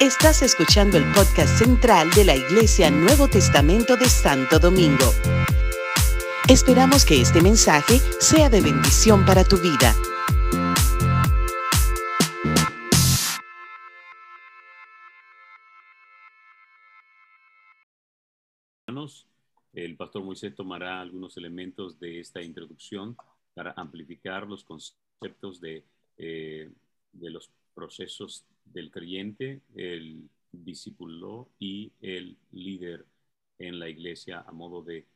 Estás escuchando el podcast central de la Iglesia Nuevo Testamento de Santo Domingo. Esperamos que este mensaje sea de bendición para tu vida. El pastor Moisés tomará algunos elementos de esta introducción para amplificar los conceptos de, eh, de los procesos del creyente, el discípulo y el líder en la iglesia a modo de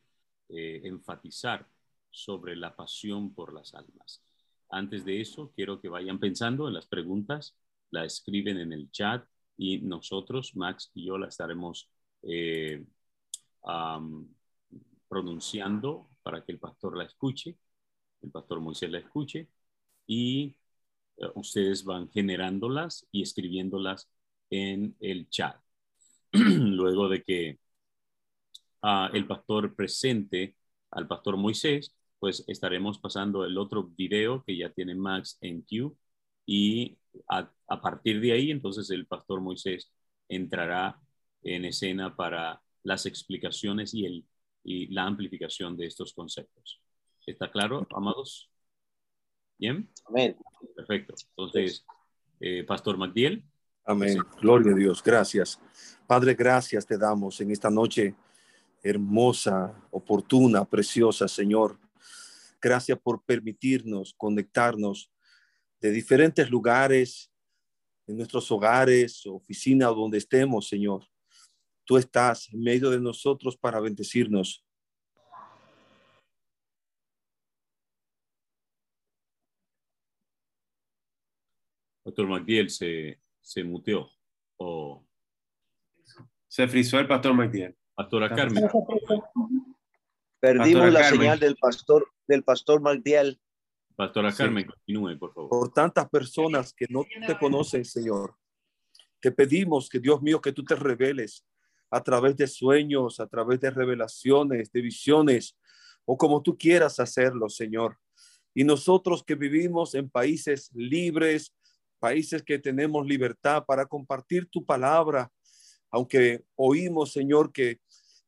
eh, enfatizar sobre la pasión por las almas. Antes de eso, quiero que vayan pensando en las preguntas, la escriben en el chat y nosotros, Max y yo, la estaremos eh, pronunciando para que el pastor la escuche, el pastor Moisés la escuche y ustedes van generándolas y escribiéndolas en el chat. Luego de que ah, el pastor presente al pastor Moisés, pues estaremos pasando el otro video que ya tiene Max en Q y a, partir de ahí entonces el pastor Moisés entrará en escena para las explicaciones y, el, y la amplificación de estos conceptos. ¿Está claro, amados? ¿Bien? Amén. Perfecto. Entonces, eh, Pastor Magdiel. Amén. Gloria a Dios. Gracias. Padre, gracias te damos en esta noche hermosa, oportuna, preciosa, Señor. Gracias por permitirnos conectarnos de diferentes lugares, en nuestros hogares, oficina, donde estemos, Señor. Tú estás en medio de nosotros para bendecirnos. Doctor MacDiel se, se muteó o se frizó el pastor MacDiel. Pastora Carmen. Perdimos la señal del pastor del pastor MacDiel. Pastora Carmen, continúe, por favor. Por tantas personas que no te conocen, Señor, te pedimos que Dios mío, que tú te reveles a través de sueños, a través de revelaciones, de visiones, o como tú quieras hacerlo, Señor. Y nosotros que vivimos en países libres, países que tenemos libertad para compartir tu palabra, aunque oímos, Señor, que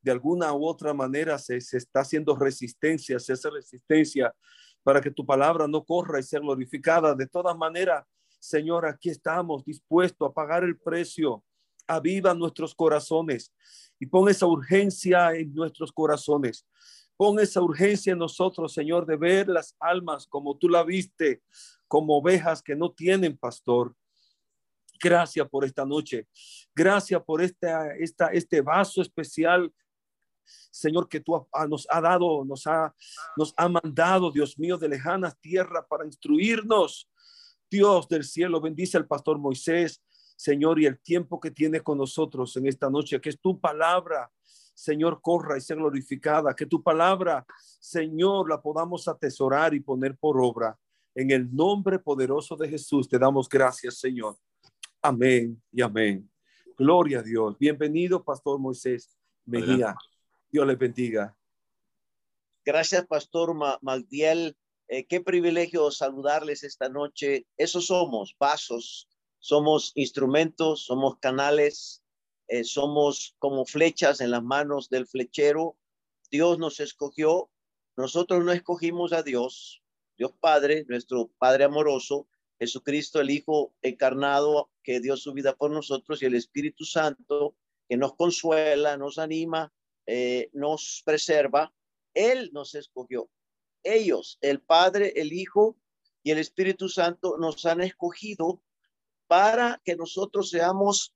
de alguna u otra manera se, está haciendo resistencia, se hace resistencia para que tu palabra no corra y sea glorificada. De todas maneras, Señor, aquí estamos dispuestos a pagar el precio. Aviva nuestros corazones y pon esa urgencia en nuestros corazones. Pon esa urgencia en nosotros, Señor, de ver las almas como tú la viste, como ovejas que no tienen pastor. Gracias por esta noche. Gracias por esta, esta, este vaso especial, Señor, que tú nos ha dado, nos ha, nos ha mandado, Dios mío, de lejanas tierras para instruirnos. Dios del cielo, bendice al pastor Moisés, Señor, y el tiempo que tiene con nosotros en esta noche, que es tu palabra, Señor, corra y sea glorificada, que tu palabra, Señor, la podamos atesorar y poner por obra. En el nombre poderoso de Jesús te damos gracias, Señor. Amén y amén. Gloria a Dios. Bienvenido, Pastor Moisés Mejía. Dios le bendiga. Gracias, Pastor Magdiel. Eh, qué privilegio saludarles esta noche. Esos somos vasos, somos instrumentos, somos canales, eh, somos como flechas en las manos del flechero. Dios nos escogió. Nosotros no escogimos a Dios, Dios Padre, nuestro Padre amoroso, Jesucristo el Hijo encarnado que dio su vida por nosotros y el Espíritu Santo que nos consuela, nos anima, eh, nos preserva. Él nos escogió. Ellos, el Padre, el Hijo y el Espíritu Santo nos han escogido para que nosotros seamos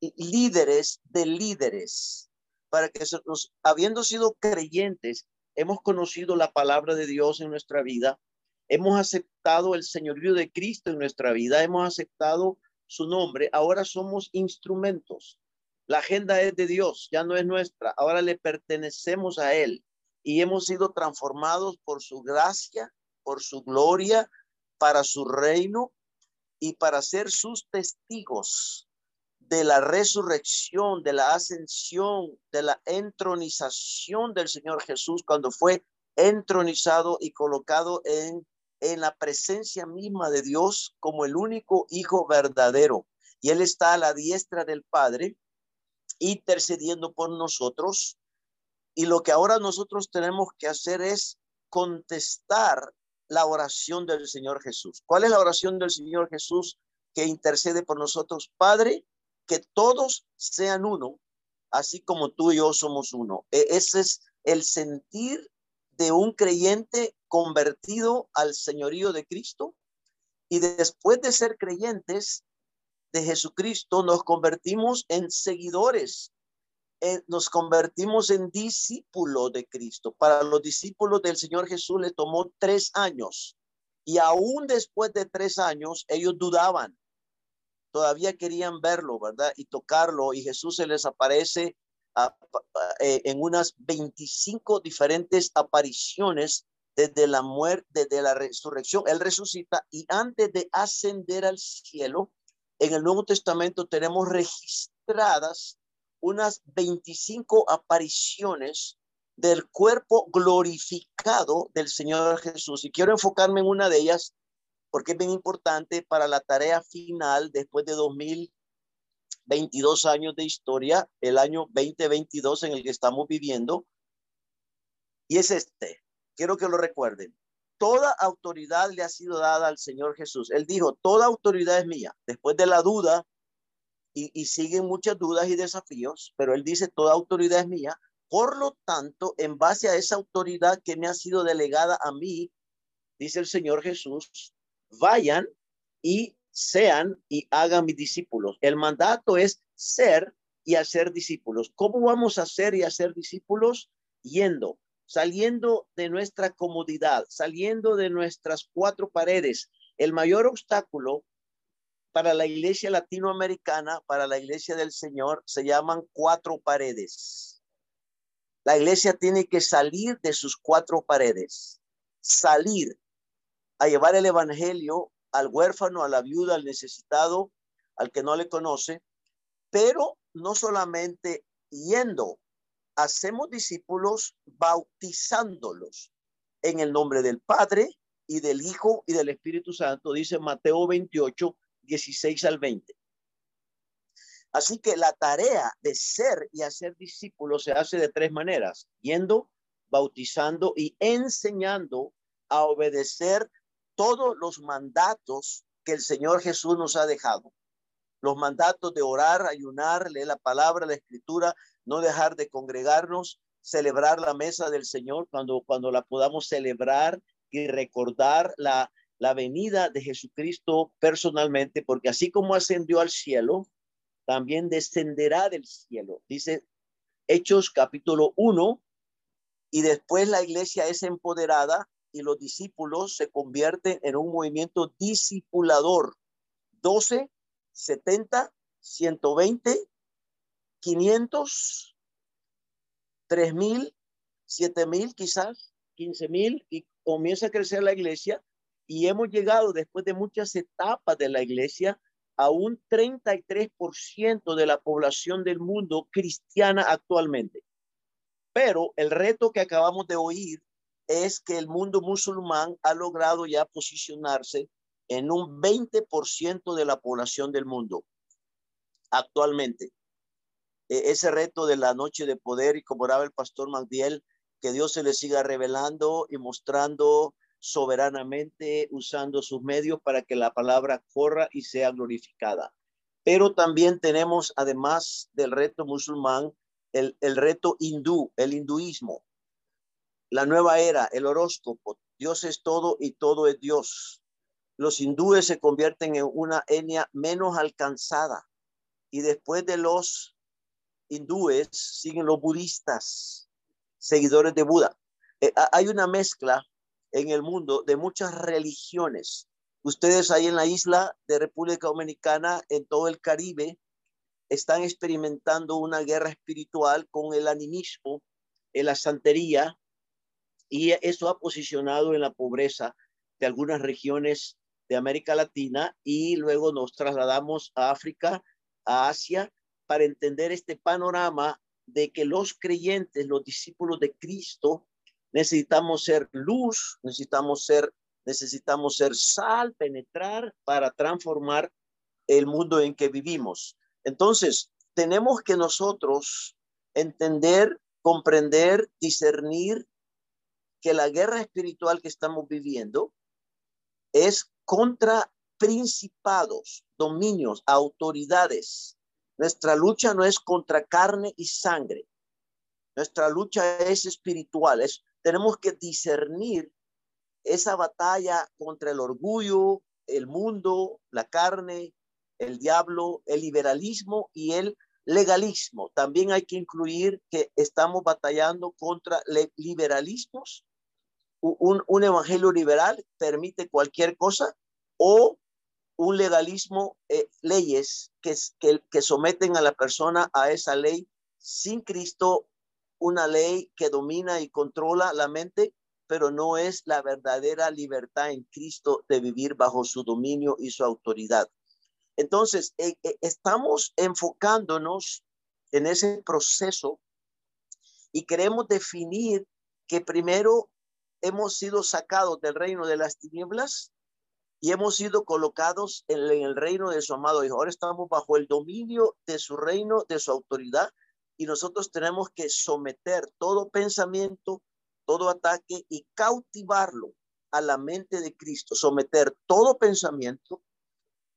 líderes de líderes, para que nos, habiendo sido creyentes, hemos conocido la palabra de Dios en nuestra vida, hemos aceptado el señorío de Cristo en nuestra vida, hemos aceptado su nombre, ahora somos instrumentos. La agenda es de Dios, ya no es nuestra, ahora le pertenecemos a Él y hemos sido transformados por su gracia, por su gloria, para su reino y para ser sus testigos de la resurrección, de la ascensión, de la entronización del Señor Jesús cuando fue entronizado y colocado en, en la presencia misma de Dios como el único Hijo verdadero. y Él está a la diestra del Padre, intercediendo por nosotros. Y lo que ahora nosotros tenemos que hacer es contestar la oración del Señor Jesús. ¿Cuál es la oración del Señor Jesús que intercede por nosotros? Padre, que todos sean uno, así como tú y yo somos uno. E, ese es el sentir de un creyente convertido al señorío de Cristo. Y después de ser creyentes de Jesucristo, nos convertimos en seguidores, eh, nos convertimos en discípulos de Cristo. Para los discípulos del Señor Jesús le tomó tres años. Y aún después de tres años, ellos dudaban todavía querían verlo, ¿verdad? Y tocarlo. Y Jesús se les aparece eh, en unas 25 diferentes apariciones desde la muerte, desde la resurrección. Él resucita y antes de ascender al cielo, en el Nuevo Testamento tenemos registradas unas 25 apariciones del cuerpo glorificado del Señor Jesús. Y quiero enfocarme en una de ellas porque es bien importante para la tarea final después de 2022 años de historia, el año 2022 en el que estamos viviendo. Y es este, quiero que lo recuerden. Toda autoridad le ha sido dada al Señor Jesús. Él dijo, toda autoridad es mía. Después de la duda, y, y siguen muchas dudas y desafíos, pero él dice, toda autoridad es mía. Por lo tanto, en base a esa autoridad que me ha sido delegada a mí, dice el Señor Jesús, vayan y sean y hagan mis discípulos. El mandato es ser y hacer discípulos. ¿Cómo vamos a ser y hacer discípulos? Yendo, saliendo de nuestra comodidad, saliendo de nuestras cuatro paredes. El mayor obstáculo para la iglesia latinoamericana, para la iglesia del Señor, se llaman cuatro paredes. La iglesia tiene que salir de sus cuatro paredes, salir, a llevar el evangelio al huérfano, a la viuda, al necesitado, al que no le conoce, pero no solamente yendo, hacemos discípulos bautizándolos en el nombre del Padre y del Hijo y del Espíritu Santo, dice Mateo 28, 16 al 20. Así que la tarea de ser y hacer discípulos se hace de tres maneras, yendo, bautizando y enseñando a obedecer todos los mandatos que el Señor Jesús nos ha dejado. Los mandatos de orar, ayunar, leer la palabra, la escritura, no dejar de congregarnos, celebrar la mesa del Señor cuando, cuando la podamos celebrar y recordar la, la venida de Jesucristo personalmente, porque así como ascendió al cielo, también descenderá del cielo. Dice Hechos capítulo 1, y después la iglesia es empoderada y los discípulos se convierten en un movimiento discipulador. 12, 70, 120, 500, 3000, 7000 quizás, 15000 y comienza a crecer la iglesia y hemos llegado después de muchas etapas de la iglesia a un 33% de la población del mundo cristiana actualmente. Pero el reto que acabamos de oír es que el mundo musulmán ha logrado ya posicionarse en un 20% de la población del mundo actualmente. E, ese reto de la noche de poder y como oraba el pastor Magdiel, que Dios se le siga revelando y mostrando soberanamente usando sus medios para que la palabra corra y sea glorificada. Pero también tenemos, además del reto musulmán, el, el reto hindú, el hinduismo la nueva era, el horóscopo, Dios es todo y todo es Dios. Los hindúes se convierten en una etnia menos alcanzada y después de los hindúes siguen los budistas, seguidores de Buda. Eh, hay una mezcla en el mundo de muchas religiones. Ustedes ahí en la isla de República Dominicana, en todo el Caribe, están experimentando una guerra espiritual con el animismo, en la santería, y eso ha posicionado en la pobreza de algunas regiones de América Latina y luego nos trasladamos a África, a Asia, para entender este panorama de que los creyentes, los discípulos de Cristo, necesitamos ser luz, necesitamos ser, necesitamos ser sal, penetrar para transformar el mundo en que vivimos. Entonces, tenemos que nosotros entender, comprender, discernir que la guerra espiritual que estamos viviendo es contra principados, dominios, autoridades. Nuestra lucha no es contra carne y sangre. Nuestra lucha es espiritual. Es, tenemos que discernir esa batalla contra el orgullo, el mundo, la carne, el diablo, el liberalismo y el legalismo. También hay que incluir que estamos batallando contra liberalismos. Un, un, evangelio liberal permite cualquier cosa o un legalismo, eh, leyes que, que, que someten a la persona a esa ley sin Cristo, una ley que domina y controla la mente, pero no es la verdadera libertad en Cristo de vivir bajo su dominio y su autoridad. Entonces, eh, eh, estamos enfocándonos en ese proceso y queremos definir que primero hemos sido sacados del reino de las tinieblas y hemos sido colocados en, el reino de su amado Hijo. Ahora estamos bajo el dominio de su reino, de su autoridad, y nosotros tenemos que someter todo pensamiento, todo ataque y cautivarlo a la mente de Cristo, someter todo pensamiento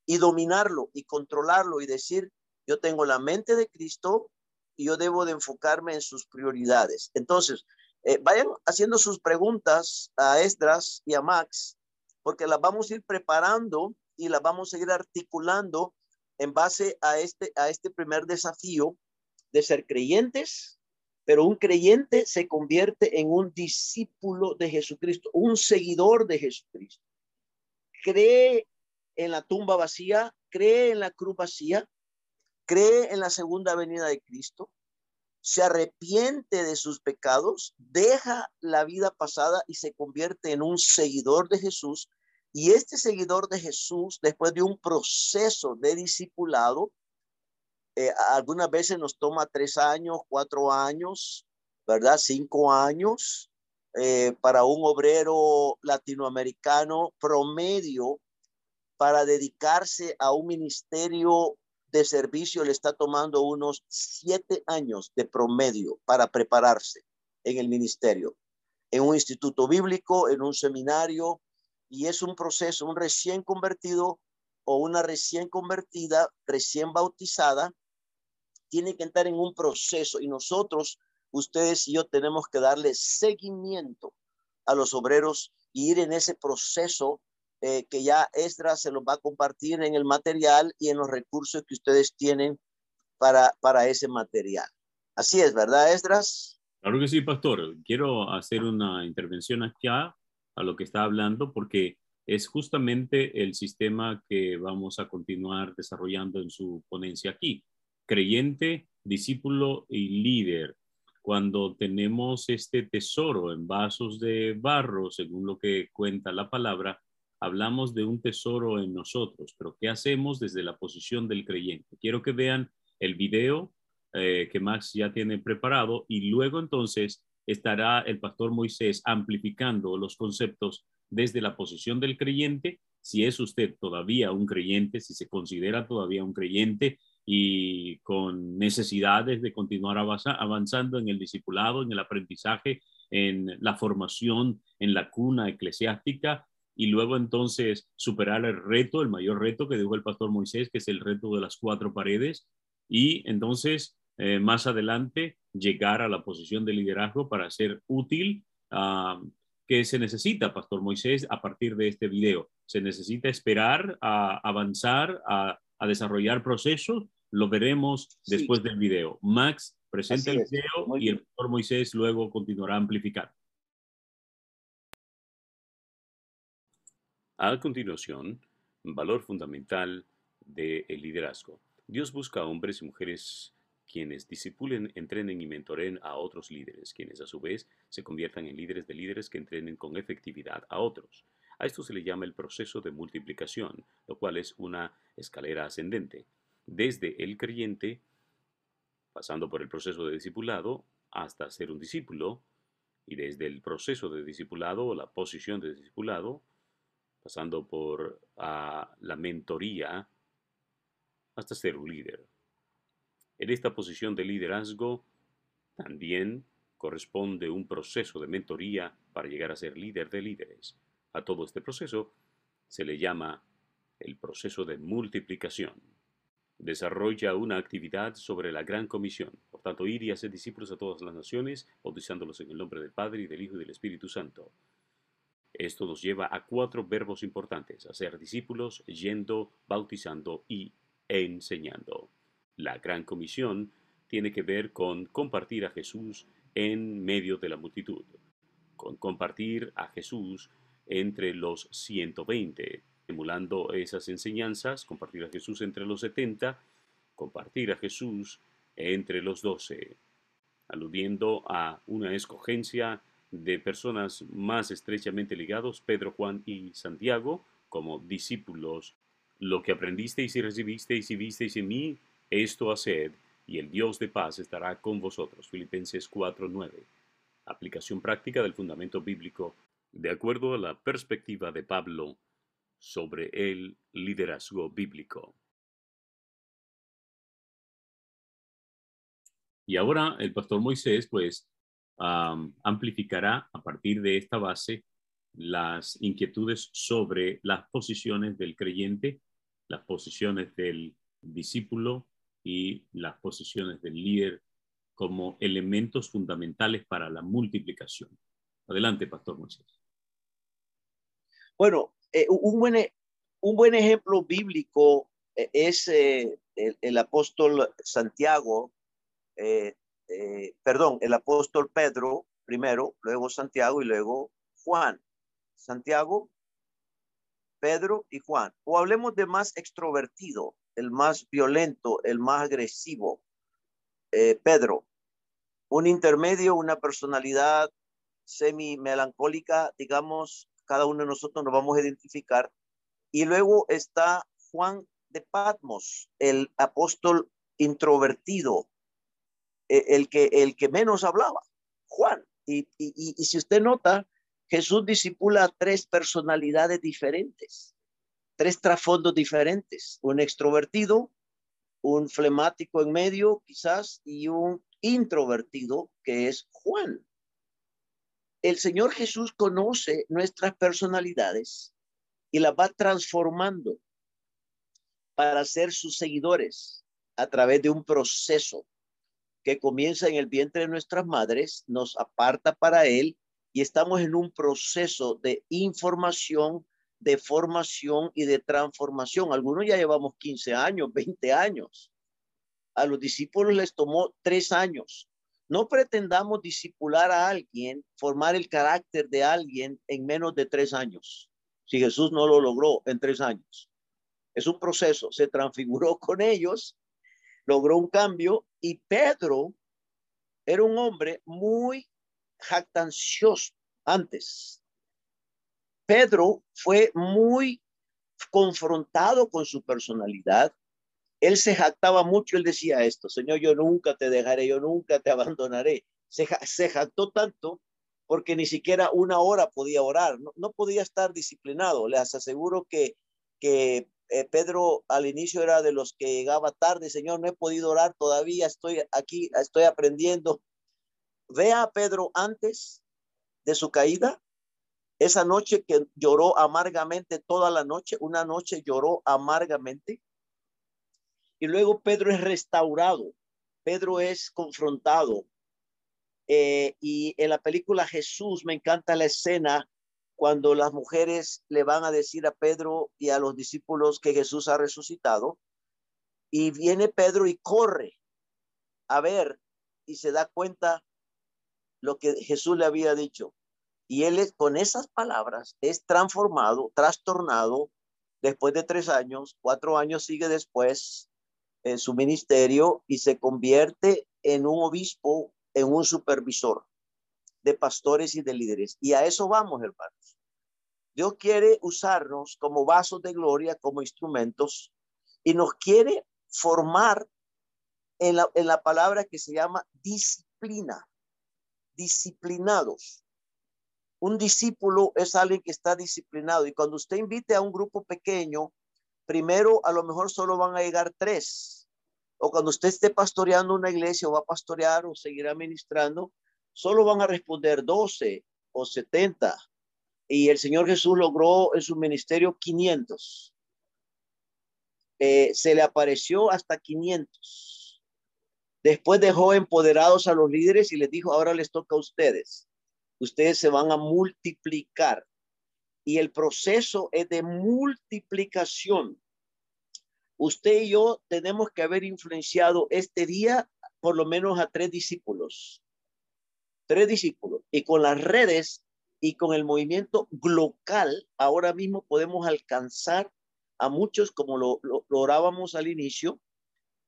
y dominarlo y controlarlo y decir, yo tengo la mente de Cristo y yo debo de enfocarme en sus prioridades. Entonces, eh, vayan haciendo sus preguntas a Esdras y a Max porque las vamos a ir preparando y las vamos a ir articulando en base a este, a este primer desafío de ser creyentes, pero un creyente se convierte en un discípulo de Jesucristo, un seguidor de Jesucristo. Cree en la tumba vacía, cree en la cruz vacía, cree en la segunda venida de Cristo, se arrepiente de sus pecados, deja la vida pasada y se convierte en un seguidor de Jesús. Y este seguidor de Jesús, después de un proceso de discipulado, eh, algunas veces nos toma tres años, cuatro años, ¿verdad? Cinco años. Eh, para un obrero latinoamericano promedio para dedicarse a un ministerio de servicio le está tomando unos siete años de promedio para prepararse en el ministerio, en un instituto bíblico, en un seminario, y es un proceso, un recién convertido o una recién convertida, recién bautizada, tiene que entrar en un proceso y nosotros, ustedes y yo tenemos que darle seguimiento a los obreros y ir en ese proceso eh, que ya Esdras se los va a compartir en el material y en los recursos que ustedes tienen para, para ese material. Así es, ¿verdad, Esdras? Claro que sí, pastor. Quiero hacer una intervención aquí a, a lo que está hablando porque es justamente el sistema que vamos a continuar desarrollando en su ponencia aquí. Creyente, discípulo y líder. Cuando tenemos este tesoro en vasos de barro, según lo que cuenta la palabra, hablamos de un tesoro en nosotros, pero ¿qué hacemos desde la posición del creyente? Quiero que vean el video eh, que Max ya tiene preparado y luego entonces estará el pastor Moisés amplificando los conceptos desde la posición del creyente, si es usted todavía un creyente, si se considera todavía un creyente y con necesidades de continuar avanzando en el discipulado, en el aprendizaje, en la formación, en la cuna eclesiástica, y luego entonces superar el reto, el mayor reto que dijo el pastor Moisés, que es el reto de las cuatro paredes, y entonces eh, más adelante llegar a la posición de liderazgo para ser útil. Uh, que se necesita, Pastor Moisés, a partir de este video? ¿Se necesita esperar a avanzar, a, a desarrollar procesos? Lo veremos sí. después del video. Max presenta el video y el Pastor Moisés luego continuará amplificando. A continuación, valor fundamental del de liderazgo. Dios busca hombres y mujeres quienes disipulen, entrenen y mentoren a otros líderes, quienes a su vez se conviertan en líderes de líderes que entrenen con efectividad a otros. A esto se le llama el proceso de multiplicación, lo cual es una escalera ascendente. Desde el creyente, pasando por el proceso de discipulado, hasta ser un discípulo, y desde el proceso de discipulado o la posición de discipulado, pasando por uh, la mentoría hasta ser un líder. En esta posición de liderazgo también corresponde un proceso de mentoría para llegar a ser líder de líderes. A todo este proceso se le llama el proceso de multiplicación. Desarrolla una actividad sobre la gran comisión, por tanto, ir y hacer discípulos a todas las naciones, bautizándolos en el nombre del Padre y del Hijo y del Espíritu Santo. Esto nos lleva a cuatro verbos importantes, hacer discípulos, yendo, bautizando y enseñando. La gran comisión tiene que ver con compartir a Jesús en medio de la multitud, con compartir a Jesús entre los 120, emulando esas enseñanzas, compartir a Jesús entre los 70, compartir a Jesús entre los 12, aludiendo a una escogencia de personas más estrechamente ligados, Pedro, Juan y Santiago, como discípulos. Lo que aprendisteis y recibisteis y visteis en mí, esto haced, y el Dios de paz estará con vosotros. Filipenses 4:9. Aplicación práctica del fundamento bíblico de acuerdo a la perspectiva de Pablo sobre el liderazgo bíblico. Y ahora el pastor Moisés, pues, amplificará a partir de esta base las inquietudes sobre las posiciones del creyente, las posiciones del discípulo y las posiciones del líder como elementos fundamentales para la multiplicación. Adelante, Pastor Moisés. Bueno, eh, un, buen, e, un buen ejemplo bíblico eh, es eh, el, apóstol Santiago, perdón, el apóstol Pedro primero, luego Santiago y luego Juan. Santiago, Pedro y Juan. O hablemos de más extrovertido, el más violento, el más agresivo, Pedro. Un intermedio, una personalidad semi melancólica, digamos, cada uno de nosotros nos vamos a identificar. Y luego está Juan de Patmos, el apóstol introvertido, el que, el que menos hablaba, Juan. Y, y, si usted nota, Jesús disipula tres personalidades diferentes, tres trasfondos diferentes, un extrovertido, un flemático en medio quizás y un introvertido que es Juan el Señor Jesús conoce nuestras personalidades y las va transformando para ser sus seguidores a través de un proceso que comienza en el vientre de nuestras madres, nos aparta para Él y estamos en un proceso de información, de formación y de transformación. Algunos ya llevamos 15 años, 20 años. A los discípulos les tomó tres años no pretendamos disipular a alguien, formar el carácter de alguien en menos de tres años. Si Jesús no lo logró en tres años. Es un proceso. Se transfiguró con ellos, logró un cambio y Pedro era un hombre muy jactancioso antes. Pedro fue muy confrontado con su personalidad él se jactaba mucho, él decía esto, Señor, yo nunca te dejaré, yo nunca te abandonaré. Se, jactó tanto porque ni siquiera una hora podía orar, no, podía estar disciplinado. Les aseguro que, que eh, Pedro al inicio era de los que llegaba tarde, Señor, no he podido orar todavía, estoy aquí, estoy aprendiendo. Vea a Pedro antes de su caída, esa noche que lloró amargamente toda la noche, una noche lloró amargamente y luego Pedro es restaurado, Pedro es confrontado. Eh, y en la película Jesús me encanta la escena cuando las mujeres le van a decir a Pedro y a los discípulos que Jesús ha resucitado. Y viene Pedro y corre a ver y se da cuenta lo que Jesús le había dicho. Y él es, con esas palabras es transformado, trastornado después de tres años, cuatro años sigue después, en su ministerio y se convierte en un obispo, en un supervisor de pastores y de líderes. Y a eso vamos, hermanos. Dios quiere usarnos como vasos de gloria, como instrumentos, y nos quiere formar en la, en la palabra que se llama disciplina, disciplinados. Un discípulo es alguien que está disciplinado y cuando usted invite a un grupo pequeño, primero a lo mejor solo van a llegar tres. O cuando usted esté pastoreando una iglesia o va a pastorear o seguirá ministrando, solo van a responder 12 o 70. Y el Señor Jesús logró en su ministerio 500. Eh, se le apareció hasta 500. Después dejó empoderados a los líderes y les dijo, ahora les toca a ustedes. Ustedes se van a multiplicar. Y el proceso es de multiplicación. Usted y yo tenemos que haber influenciado este día por lo menos a tres discípulos. Tres discípulos. Y con las redes y con el movimiento local, ahora mismo podemos alcanzar a muchos, como lo, lo, orábamos al inicio,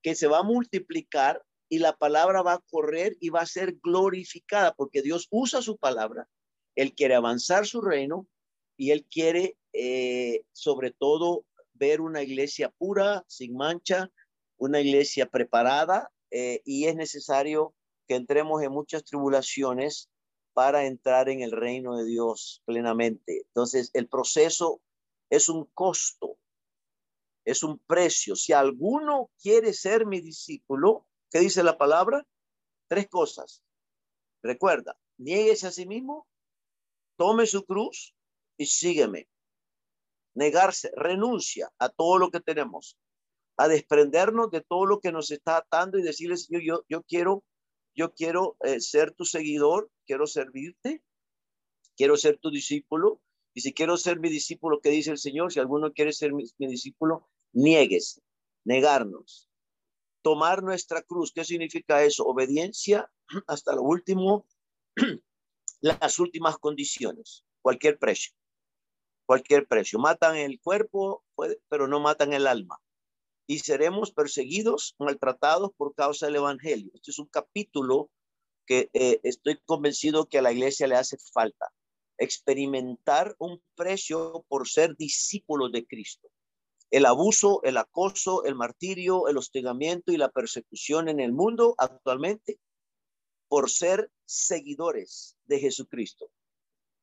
que se va a multiplicar y la palabra va a correr y va a ser glorificada, porque Dios usa su palabra, Él quiere avanzar su reino y Él quiere, eh, sobre todo, ver una iglesia pura, sin mancha, una iglesia preparada, eh, y es necesario que entremos en muchas tribulaciones para entrar en el reino de Dios plenamente. Entonces, el proceso es un costo, es un precio. Si alguno quiere ser mi discípulo, ¿qué dice la palabra? Tres cosas. Recuerda, nieguese a sí mismo, tome su cruz y sígueme. Negarse, renuncia a todo lo que tenemos, a desprendernos de todo lo que nos está atando y decirle, Señor, yo, yo quiero, yo quiero eh, ser tu seguidor, quiero servirte, quiero ser tu discípulo. Y si quiero ser mi discípulo, ¿qué dice el Señor? Si alguno quiere ser mi, mi discípulo, niegues, negarnos, tomar nuestra cruz. ¿Qué significa eso? Obediencia hasta lo último, las últimas condiciones, cualquier precio, cualquier precio. Matan el cuerpo, pero no matan el alma. Y seremos perseguidos, maltratados por causa del Evangelio. Este es un capítulo que eh, estoy convencido que a la iglesia le hace falta. Experimentar un precio por ser discípulos de Cristo el abuso, el acoso, el martirio, el hostigamiento y la persecución en el mundo actualmente por ser seguidores de Jesucristo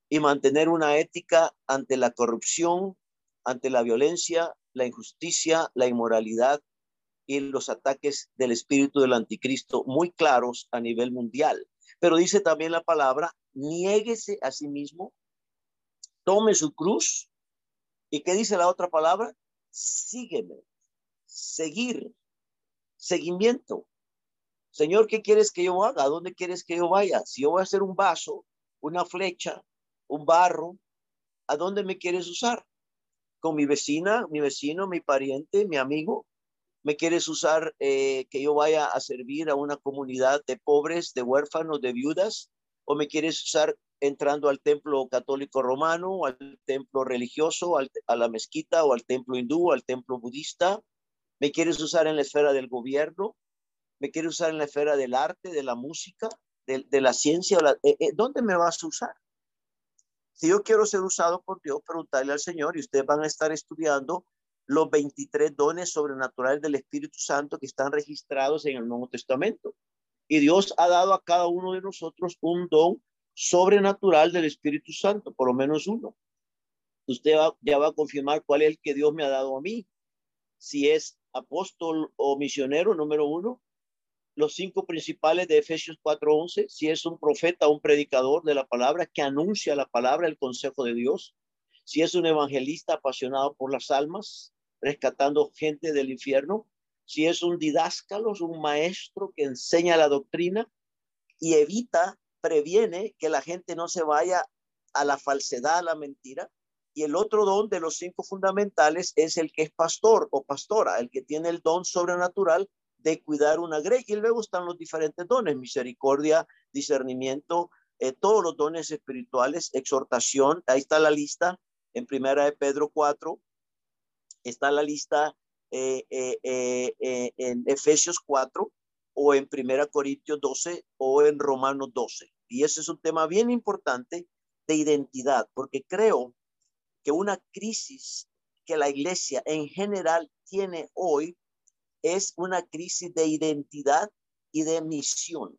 y mantener una ética ante la corrupción, ante la violencia, la injusticia, la inmoralidad y los ataques del espíritu del anticristo muy claros a nivel mundial. Pero dice también la palabra, niéguese a sí mismo, tome su cruz. ¿Y qué dice la otra palabra? sígueme, seguir, seguimiento. Señor, ¿qué quieres que yo haga? ¿A dónde quieres que yo vaya? Si yo voy a hacer un vaso, una flecha, un barro, ¿a dónde me quieres usar? ¿Con mi vecina, mi vecino, mi pariente, mi amigo? ¿Me quieres usar eh, que yo vaya a servir a una comunidad de pobres, de huérfanos, de viudas? ¿O me quieres usar entrando al templo católico romano, al templo religioso, a la mezquita o al templo hindú, al templo budista. ¿Me quieres usar en la esfera del gobierno? ¿Me quieres usar en la esfera del arte, de la música, de, la ciencia? Eh, eh, ¿Dónde me vas a usar? Si yo quiero ser usado por Dios, preguntarle al Señor y ustedes van a estar estudiando los 23 dones sobrenaturales del Espíritu Santo que están registrados en el Nuevo Testamento. Y Dios ha dado a cada uno de nosotros un don sobrenatural del Espíritu Santo, por lo menos uno. Usted ya va a confirmar cuál es el que Dios me ha dado a mí. Si es apóstol o misionero, número uno. Los cinco principales de Efesios 4:11. Si es un profeta un predicador de la palabra que anuncia la palabra, el consejo de Dios. Si es un evangelista apasionado por las almas, rescatando gente del infierno. Si es un didáscalo, un maestro que enseña la doctrina y evita previene que la gente no se vaya a la falsedad, a la mentira. Y el otro don de los cinco fundamentales es el que es pastor o pastora, el que tiene el don sobrenatural de cuidar una grey. Y luego están los diferentes dones, misericordia, discernimiento, eh, todos los dones espirituales, exhortación. Ahí está la lista en primera de Pedro 4. Está la lista eh, eh, en Efesios 4 o en Primera Corintios 12 o en Romanos 12. Y ese es un tema bien importante de identidad, porque creo que una crisis que la iglesia en general tiene hoy es una crisis de identidad y de misión.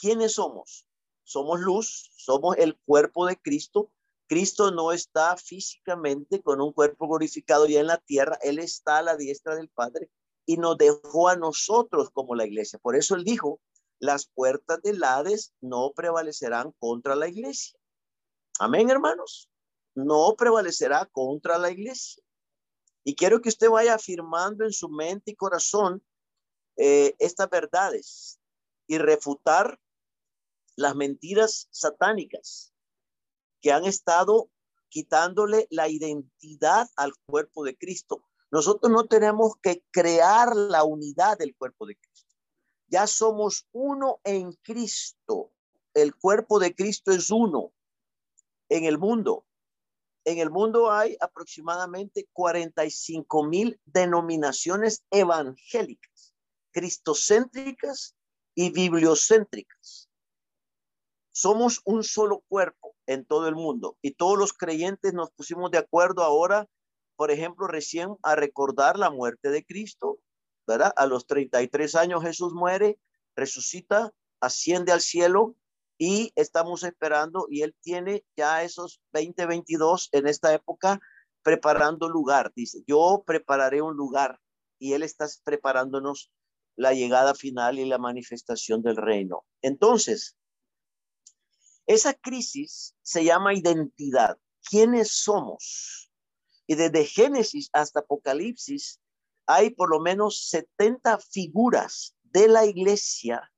¿Quiénes somos? Somos luz, somos el cuerpo de Cristo. Cristo no está físicamente con un cuerpo glorificado ya en la tierra, Él está a la diestra del Padre y nos dejó a nosotros como la iglesia. Por eso Él dijo, las puertas del Hades no prevalecerán contra la iglesia. Amén, hermanos. No prevalecerá contra la iglesia. Y quiero que usted vaya afirmando en su mente y corazón eh, estas verdades y refutar las mentiras satánicas que han estado quitándole la identidad al cuerpo de Cristo. Nosotros no tenemos que crear la unidad del cuerpo de Cristo. Ya somos uno en Cristo. El cuerpo de Cristo es uno en el mundo. En el mundo hay aproximadamente 45 mil denominaciones evangélicas, cristocéntricas y bibliocéntricas. Somos un solo cuerpo en todo el mundo y todos los creyentes nos pusimos de acuerdo ahora, por ejemplo, recién a recordar la muerte de Cristo, ¿verdad? A los 33 años Jesús muere, resucita, asciende al cielo y estamos esperando y él tiene ya esos 20, 22 en esta época preparando lugar. Dice, yo prepararé un lugar y él está preparándonos la llegada final y la manifestación del reino. Entonces, esa crisis se llama identidad. ¿Quiénes somos? Y desde Génesis hasta Apocalipsis hay por lo menos 70 figuras de la iglesia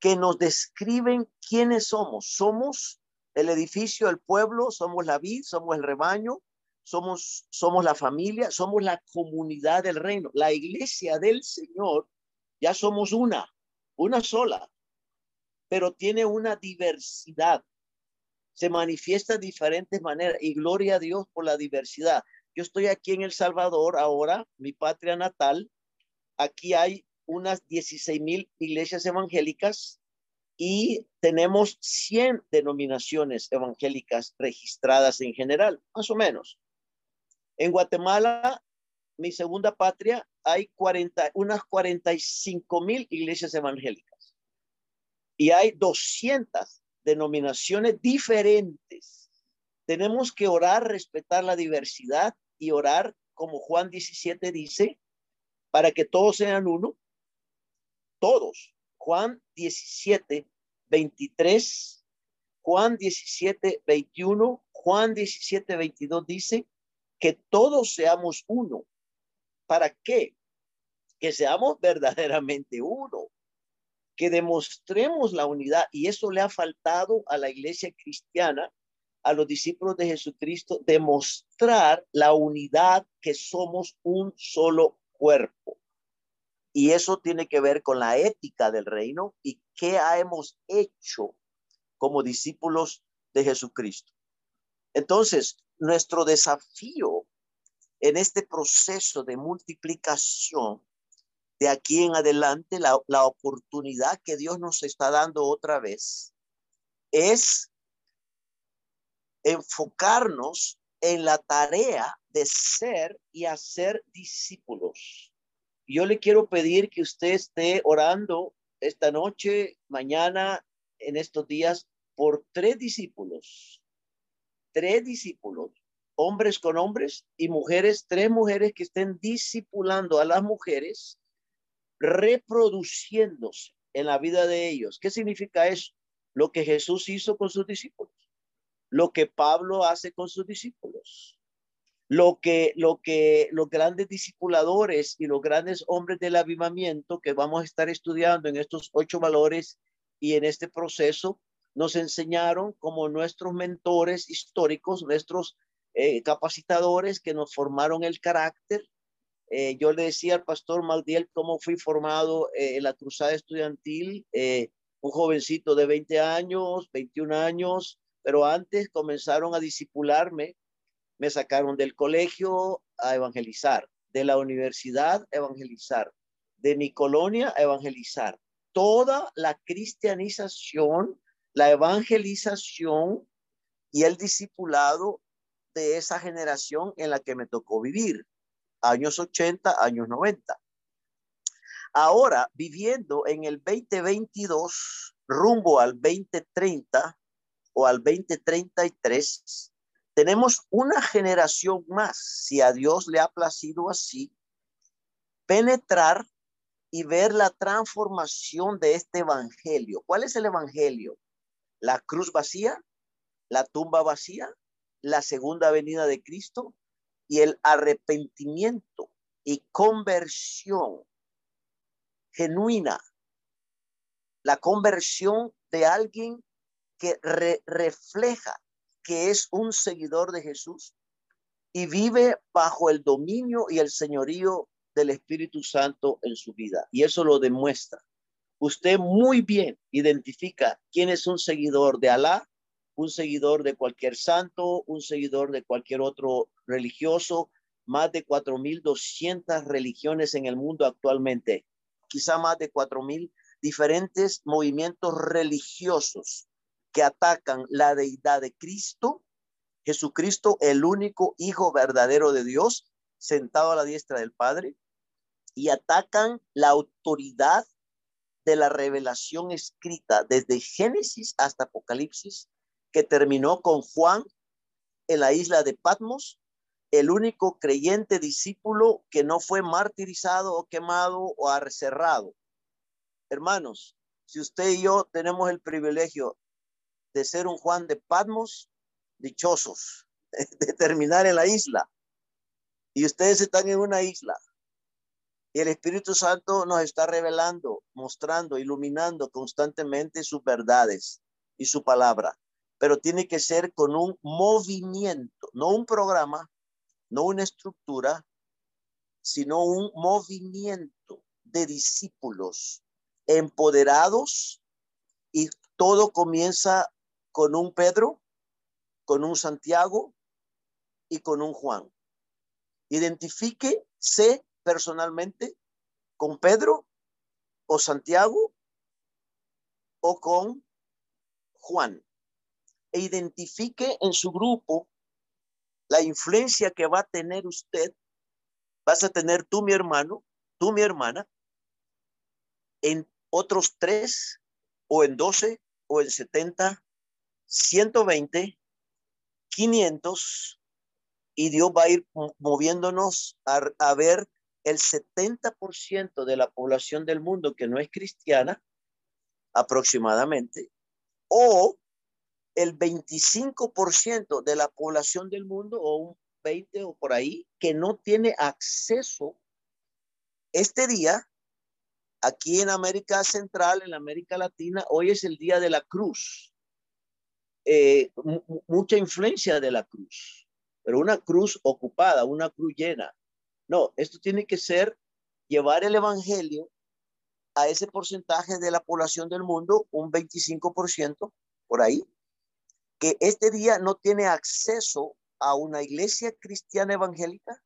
que nos describen quiénes somos. Somos el edificio, el pueblo, somos la vid, somos el rebaño, somos, somos la familia, somos la comunidad del reino. La iglesia del Señor, ya somos una, una sola, pero tiene una diversidad. Se manifiesta de diferentes maneras y gloria a Dios por la diversidad. Yo estoy aquí en El Salvador ahora, mi patria natal. Aquí hay unas 16 mil iglesias evangélicas y tenemos 100 denominaciones evangélicas registradas en general, más o menos. En Guatemala, mi segunda patria, hay 40, unas 45 mil iglesias evangélicas y hay 200 denominaciones diferentes. Tenemos que orar, respetar la diversidad y orar, como Juan 17 dice, para que todos sean uno todos. Juan 17, 23, Juan 17, 21, Juan 17, 22 dice que todos seamos uno. ¿Para qué? Que seamos verdaderamente uno, que demostremos la unidad. Y eso le ha faltado a la iglesia cristiana, a los discípulos de Jesucristo, demostrar la unidad que somos un solo cuerpo. Y eso tiene que ver con la ética del reino y qué hemos hecho como discípulos de Jesucristo. Entonces, nuestro desafío en este proceso de multiplicación, de aquí en adelante, la, la oportunidad que Dios nos está dando otra vez, es enfocarnos en la tarea de ser y hacer discípulos. Yo le quiero pedir que usted esté orando esta noche, mañana, en estos días, por tres discípulos. Tres discípulos, hombres con hombres y mujeres, tres mujeres que estén discipulando a las mujeres, reproduciéndose en la vida de ellos. ¿Qué significa eso? Lo que Jesús hizo con sus discípulos, lo que Pablo hace con sus discípulos lo que, lo que los grandes discipuladores y los grandes hombres del avivamiento que vamos a estar estudiando en estos ocho valores y en este proceso nos enseñaron como nuestros mentores históricos, nuestros eh, capacitadores que nos formaron el carácter. Eh, yo le decía al pastor Maldiel cómo fui formado eh, en la cruzada estudiantil, un jovencito de 20 años, 21 años, pero antes comenzaron a disipularme me sacaron del colegio a evangelizar, de la universidad a evangelizar, de mi colonia a evangelizar. Toda la cristianización, la evangelización y el discipulado de esa generación en la que me tocó vivir, años 80, años 90. Ahora, viviendo en el 2022, rumbo al 2030, o al 2033, tenemos una generación más, si a Dios le ha placido así, penetrar y ver la transformación de este evangelio. ¿Cuál es el evangelio? La cruz vacía, la tumba vacía, la segunda venida de Cristo y el arrepentimiento y conversión genuina. La conversión de alguien que refleja que es un seguidor de Jesús y vive bajo el dominio y el señorío del Espíritu Santo en su vida. Y eso lo demuestra. Usted muy bien identifica quién es un seguidor de Alá, un seguidor de cualquier santo, un seguidor de cualquier otro religioso, más de 4.200 religiones en el mundo actualmente, quizá más de 4.000 diferentes movimientos religiosos que atacan la deidad de Cristo, Jesucristo, el único Hijo verdadero de Dios, sentado a la diestra del Padre, y atacan la autoridad de la revelación escrita desde Génesis hasta Apocalipsis, que terminó con Juan en la isla de Patmos, el único creyente discípulo que no fue martirizado o quemado o arcerrado. Hermanos, si usted y yo tenemos el privilegio de ser un Juan de Patmos, dichosos, de terminar en la isla. Y ustedes están en una isla. Y el Espíritu Santo nos está revelando, mostrando, iluminando constantemente sus verdades y su palabra. Pero tiene que ser con un movimiento, no un programa, no una estructura, sino un movimiento de discípulos empoderados y todo comienza con un Pedro, con un Santiago y con un Juan. Identifíquese personalmente con Pedro o Santiago o con Juan e identifique en su grupo la influencia que va a tener usted. Vas a tener tú, mi hermano, tú, mi hermana, en otros tres o en doce o en setenta 120, 500, y Dios va a ir moviéndonos a, ver el 70% de la población del mundo que no es cristiana, aproximadamente, o el 25% de la población del mundo, o un 20 o por ahí, que no tiene acceso este día, aquí en América Central, en América Latina, hoy es el día de la cruz. Eh, mucha influencia de la cruz, pero una cruz ocupada, una cruz llena. No, esto tiene que ser llevar el evangelio a ese porcentaje de la población del mundo, un 25% por ahí, que este día no tiene acceso a una iglesia cristiana evangélica,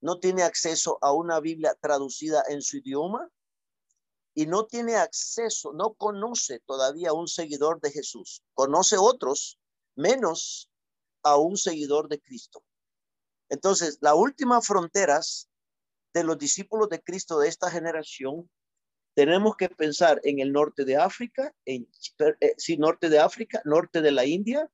no tiene acceso a una Biblia traducida en su idioma, y no tiene acceso, no conoce todavía a un seguidor de Jesús, conoce otros, menos a un seguidor de Cristo. Entonces, la última fronteras de los discípulos de Cristo de esta generación, tenemos que pensar en el norte de África, en eh, sí, norte de África, norte de la India,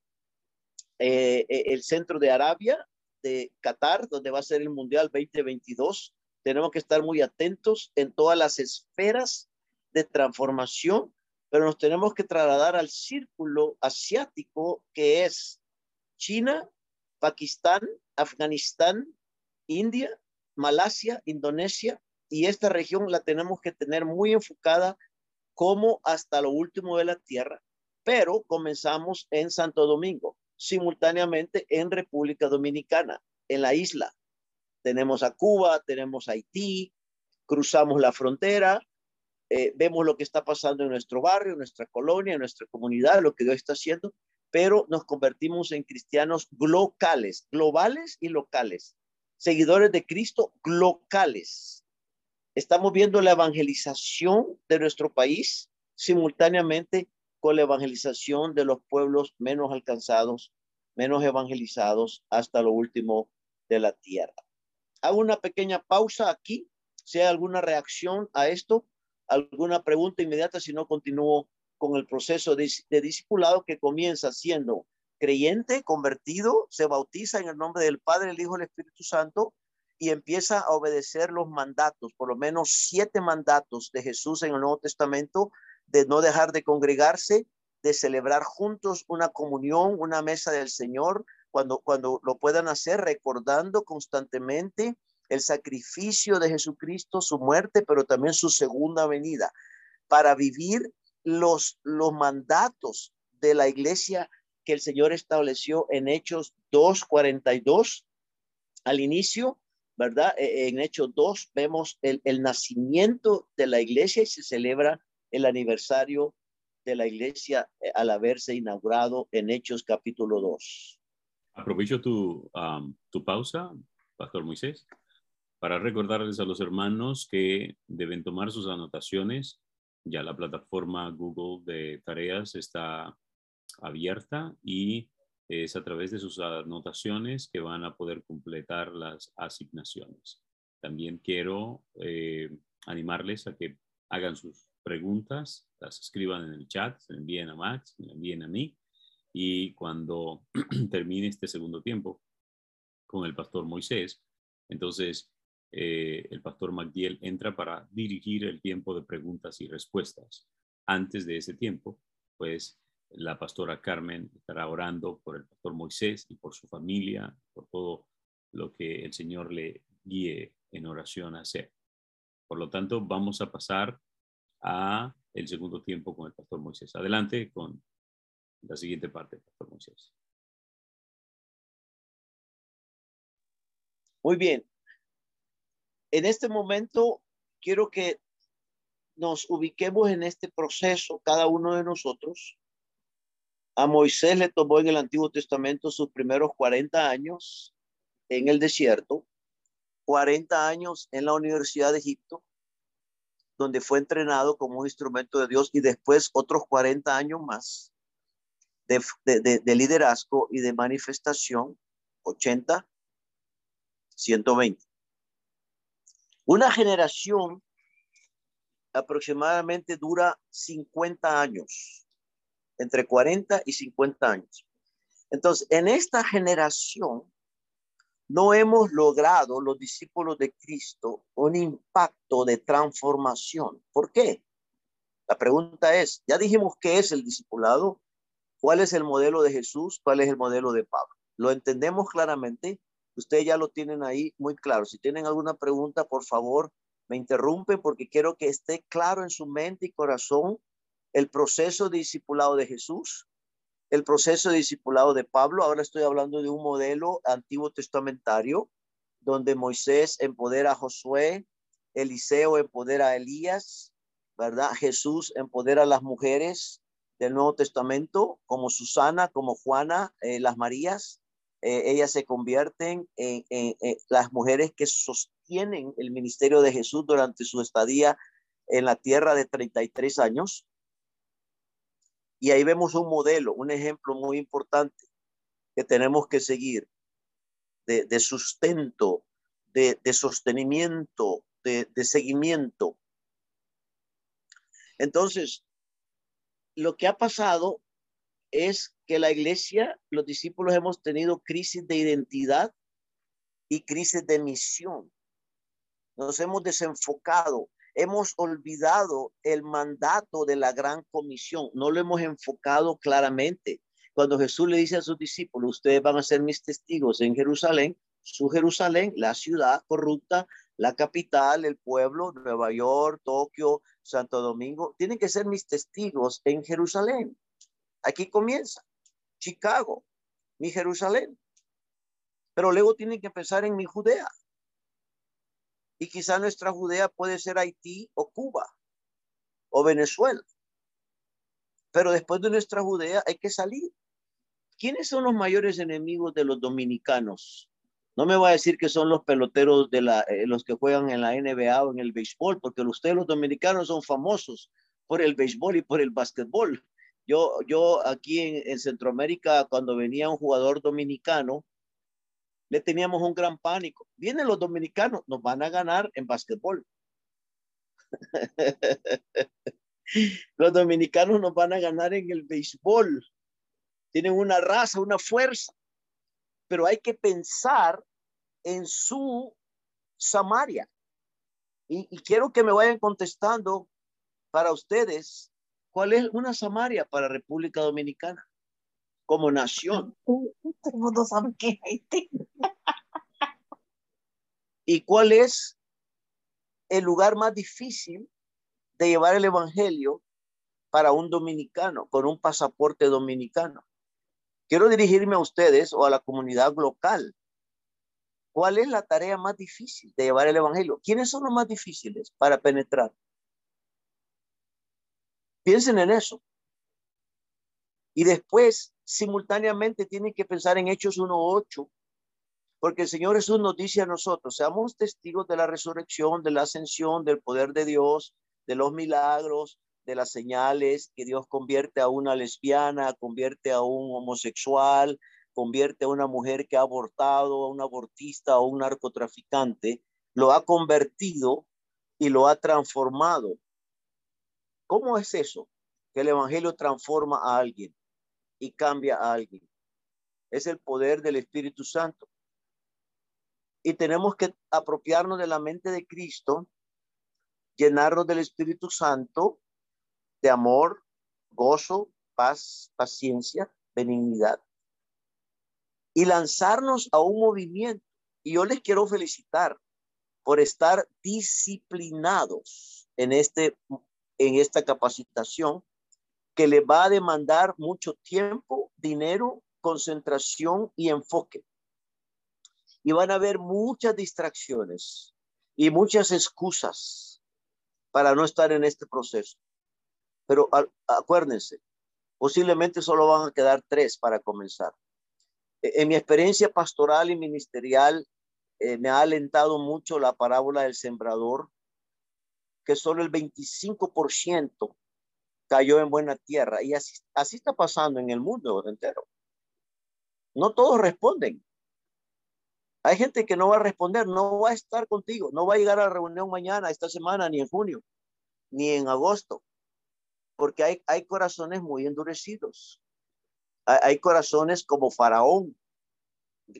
eh, eh, el centro de Arabia, de Qatar, donde va a ser el Mundial 2022. Tenemos que estar muy atentos en todas las esferas de transformación, pero nos tenemos que trasladar al círculo asiático que es China, Pakistán, Afganistán, India, Malasia, Indonesia, y esta región la tenemos que tener muy enfocada como hasta lo último de la tierra, pero comenzamos en Santo Domingo, simultáneamente en República Dominicana, en la isla. Tenemos a Cuba, tenemos Haití, cruzamos la frontera, eh, vemos lo que está pasando en nuestro barrio, en nuestra colonia, en nuestra comunidad, lo que Dios está haciendo, pero nos convertimos en cristianos locales, globales y locales, seguidores de Cristo locales. Estamos viendo la evangelización de nuestro país simultáneamente con la evangelización de los pueblos menos alcanzados, menos evangelizados hasta lo último de la tierra. Hago una pequeña pausa aquí, si hay alguna reacción a esto, alguna pregunta inmediata, si no continúo con el proceso de, de discipulado que comienza siendo creyente, convertido, se bautiza en el nombre del Padre, el Hijo y el Espíritu Santo y empieza a obedecer los mandatos, por lo menos siete mandatos de Jesús en el Nuevo Testamento, de no dejar de congregarse, de celebrar juntos una comunión, una mesa del Señor, cuando, cuando lo puedan hacer, recordando constantemente el sacrificio de Jesucristo, su muerte, pero también su segunda venida, para vivir los, los mandatos de la iglesia que el Señor estableció en Hechos 2.42 al inicio, ¿verdad? E, en Hechos 2 vemos el, el nacimiento de la iglesia y se celebra el aniversario de la iglesia eh, al haberse inaugurado en Hechos capítulo 2. Aprovecho tu, tu pausa, Pastor Moisés, para recordarles a los hermanos que deben tomar sus anotaciones. Ya la plataforma Google de tareas está abierta y es a través de sus anotaciones que van a poder completar las asignaciones. También quiero eh, animarles a que hagan sus preguntas, las escriban en el chat, se envíen a Max, se envíen a mí y cuando termine este segundo tiempo con el pastor Moisés, entonces eh, el pastor Magdiel entra para dirigir el tiempo de preguntas y respuestas. Antes de ese tiempo, pues la pastora Carmen estará orando por el pastor Moisés y por su familia, por todo lo que el Señor le guíe en oración a hacer. Por lo tanto, vamos a pasar a el segundo tiempo con el pastor Moisés. Adelante con la siguiente parte, pastor Moisés. Muy bien. En este momento quiero que nos ubiquemos en este proceso, cada uno de nosotros, a Moisés le tomó en el Antiguo Testamento sus primeros 40 años en el desierto, 40 años en la Universidad de Egipto, donde fue entrenado como un instrumento de Dios y después otros 40 años más de, de liderazgo y de manifestación, 80, 120. Una generación aproximadamente dura 50 años entre 40 y 50 años. Entonces, en esta generación no hemos logrado los discípulos de Cristo un impacto de transformación. ¿Por qué? La pregunta es, ya dijimos qué es el discipulado, cuál es el modelo de Jesús, cuál es el modelo de Pablo. Lo entendemos claramente, ustedes ya lo tienen ahí muy claro. Si tienen alguna pregunta, por favor, me interrumpen porque quiero que esté claro en su mente y corazón el proceso de discipulado de Jesús, el proceso de discipulado de Pablo. Ahora estoy hablando de un modelo antiguo testamentario donde Moisés empodera a Josué, Eliseo empodera a Elías, ¿verdad? Jesús empodera a las mujeres del Nuevo Testamento, como Susana, como Juana, eh, las Marías. Eh, ellas se convierten en, en las mujeres que sostienen el ministerio de Jesús durante su estadía en la tierra de 33 años. Y ahí vemos un modelo, un ejemplo muy importante que tenemos que seguir de, sustento, de, sostenimiento, de, de seguimiento. Entonces, lo que ha pasado es que la iglesia, los discípulos hemos tenido crisis de identidad y crisis de misión. Nos hemos desenfocado hemos olvidado el mandato de la gran comisión, no lo hemos enfocado claramente. Cuando Jesús le dice a sus discípulos, ustedes van a ser mis testigos en Jerusalén, su Jerusalén, la ciudad corrupta, la capital, el pueblo, Nueva York, Tokio, Santo Domingo, tienen que ser mis testigos en Jerusalén. Aquí comienza, Chicago, mi Jerusalén. Pero luego tienen que empezar en mi Judea. Y quizá nuestra Judea puede ser Haití o Cuba o Venezuela. Pero después de nuestra Judea hay que salir. ¿Quiénes son los mayores enemigos de los dominicanos? No me va a decir que son los peloteros de la, eh, los que juegan en la NBA o en el béisbol, porque ustedes los dominicanos son famosos por el béisbol y por el básquetbol. Yo, yo aquí en, en Centroamérica, cuando venía un jugador dominicano, le teníamos un gran pánico. Vienen los dominicanos, nos van a ganar en básquetbol. Los dominicanos nos van a ganar en el béisbol. Tienen una raza, una fuerza. Pero hay que pensar en su Samaria. Y quiero que me vayan contestando para ustedes cuál es una Samaria para República Dominicana como nación. ¿Y cuál es el lugar más difícil de llevar el Evangelio para un dominicano con un pasaporte dominicano? Quiero dirigirme a ustedes o a la comunidad local. ¿Cuál es la tarea más difícil de llevar el Evangelio? ¿Quiénes son los más difíciles para penetrar? Piensen en eso. Y después, simultáneamente, tienen que pensar en Hechos 1.8, porque el Señor Jesús nos dice a nosotros, seamos testigos de la resurrección, de la ascensión, del poder de Dios, de los milagros, de las señales que Dios convierte a una lesbiana, convierte a un homosexual, convierte a una mujer que ha abortado, a un abortista o un narcotraficante, lo ha convertido y lo ha transformado. ¿Cómo es eso? Que el Evangelio transforma a alguien y cambia a alguien. Es el poder del Espíritu Santo. Y tenemos que apropiarnos de la mente de Cristo, llenarnos del Espíritu Santo, de amor, gozo, paz, paciencia, benignidad, y lanzarnos a un movimiento. Y yo les quiero felicitar por estar disciplinados en, este, en esta capacitación que le va a demandar mucho tiempo, dinero, concentración y enfoque. Y van a haber muchas distracciones y muchas excusas para no estar en este proceso. Pero acuérdense, posiblemente solo van a quedar tres para comenzar. E, en mi experiencia pastoral y ministerial, eh, me ha alentado mucho la parábola del sembrador, que solo el 25% cayó en buena tierra. Y así, así está pasando en el mundo entero. No todos responden. Hay gente que no va a responder, no va a estar contigo, no va a llegar a la reunión mañana, esta semana, ni en junio, ni en agosto, porque hay, hay corazones muy endurecidos. Hay, corazones como Faraón,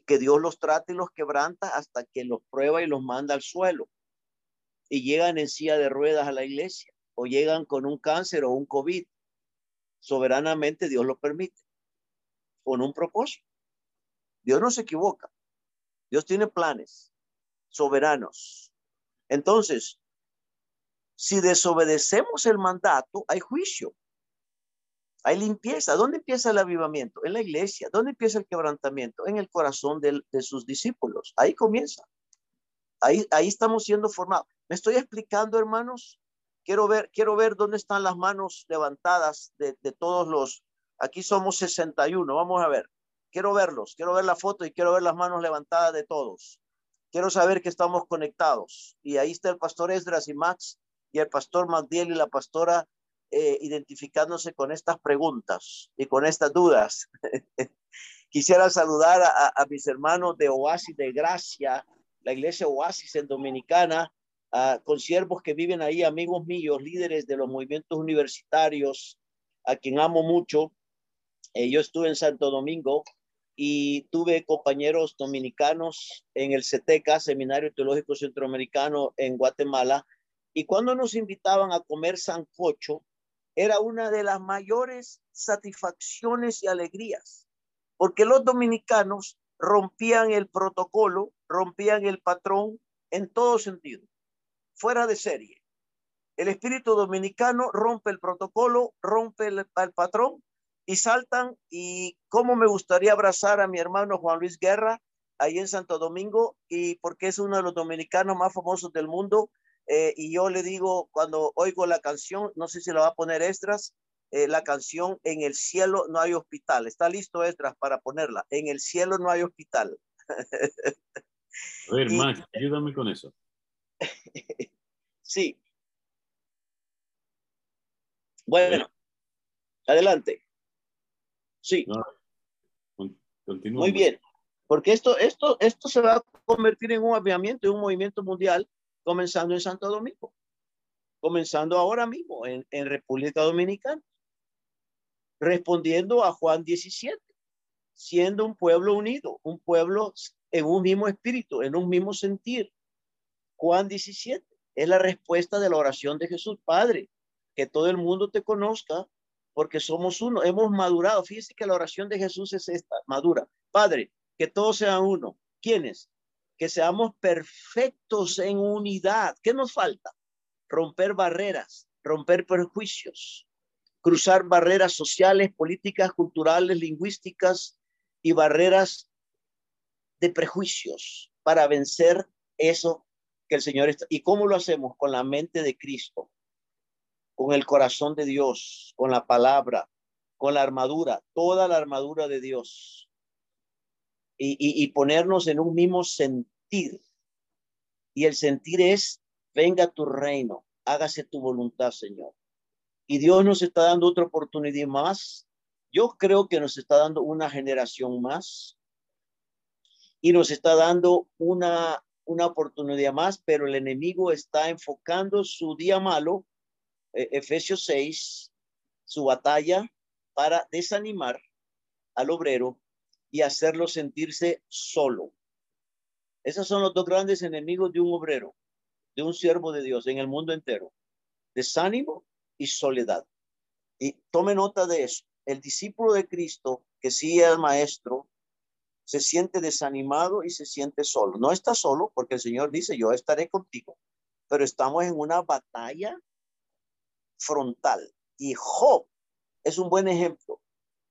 que Dios los trata y los quebranta hasta que los prueba y los manda al suelo. Y llegan en silla de ruedas a la iglesia o llegan con un cáncer o un COVID. Soberanamente Dios lo permite, con un propósito. Dios no se equivoca. Dios tiene planes soberanos. Entonces, si desobedecemos el mandato, hay juicio. Hay limpieza. ¿Dónde empieza el avivamiento? En la iglesia. ¿Dónde empieza el quebrantamiento? En el corazón de, sus discípulos. Ahí comienza. Ahí, ahí estamos siendo formados. ¿Me estoy explicando, hermanos? Quiero ver, quiero ver dónde están las manos levantadas de, todos los. Aquí somos 61. Vamos a ver. Quiero verlos. Quiero ver la foto y quiero ver las manos levantadas de todos. Quiero saber que estamos conectados. Y ahí está el pastor Esdras y Max y el pastor Magdiel y la pastora eh, identificándose con estas preguntas y con estas dudas. Quisiera saludar a, mis hermanos de Oasis de Gracia, la iglesia Oasis en Dominicana, con siervos que viven ahí, amigos míos, líderes de los movimientos universitarios, a quien amo mucho. Eh, yo estuve en Santo Domingo y tuve compañeros dominicanos en el CETECA, Seminario Teológico Centroamericano en Guatemala, y cuando nos invitaban a comer sancocho, era una de las mayores satisfacciones y alegrías, porque los dominicanos rompían el protocolo, rompían el patrón en todo sentido, fuera de serie. El espíritu dominicano rompe el protocolo, rompe el, patrón y saltan. Y cómo me gustaría abrazar a mi hermano Juan Luis Guerra ahí en Santo Domingo, y porque es uno de los dominicanos más famosos del mundo eh, y yo le digo, cuando oigo la canción, no sé si la va a poner Estras, eh, la canción En el cielo no hay hospital. ¿Está listo Estras para ponerla? En el cielo no hay hospital. A ver, Max, ayúdame con eso. sí. Bueno, adelante. Sí. Muy bien. Porque esto, esto, esto se va a convertir en un avivamiento, en un movimiento mundial comenzando en Santo Domingo. comenzando ahora mismo en, en República Dominicana, respondiendo a Juan 17, siendo un pueblo unido, un pueblo en un mismo espíritu, en un mismo sentir. Juan 17 es la respuesta de la oración de Jesús, Padre, que todo el mundo te conozca, porque somos uno, hemos madurado. Fíjese que la oración de Jesús es esta, madura. Padre, que todos sean uno. ¿Quiénes? Que seamos perfectos en unidad. ¿Qué nos falta? Romper barreras, romper prejuicios, cruzar barreras sociales, políticas, culturales, lingüísticas y barreras de prejuicios para vencer eso que el Señor está. ¿Y cómo lo hacemos? Con la mente de Cristo, con el corazón de Dios, con la palabra, con la armadura, toda la armadura de Dios. Y, y, ponernos en un mismo sentir. Y el sentir es, venga tu reino, hágase tu voluntad, Señor. Y Dios nos está dando otra oportunidad más. Yo creo que nos está dando una generación más y nos está dando una, una oportunidad más, pero el enemigo está enfocando su día malo, eh, Efesios 6, su batalla para desanimar al obrero y hacerlo sentirse solo. Esos son los dos grandes enemigos de un obrero, de un siervo de Dios en el mundo entero. Desánimo y soledad. Y tome nota de eso. El discípulo de Cristo, que sí es maestro, se siente desanimado y se siente solo. No está solo porque el Señor dice, yo estaré contigo, pero estamos en una batalla frontal. Y Job es un buen ejemplo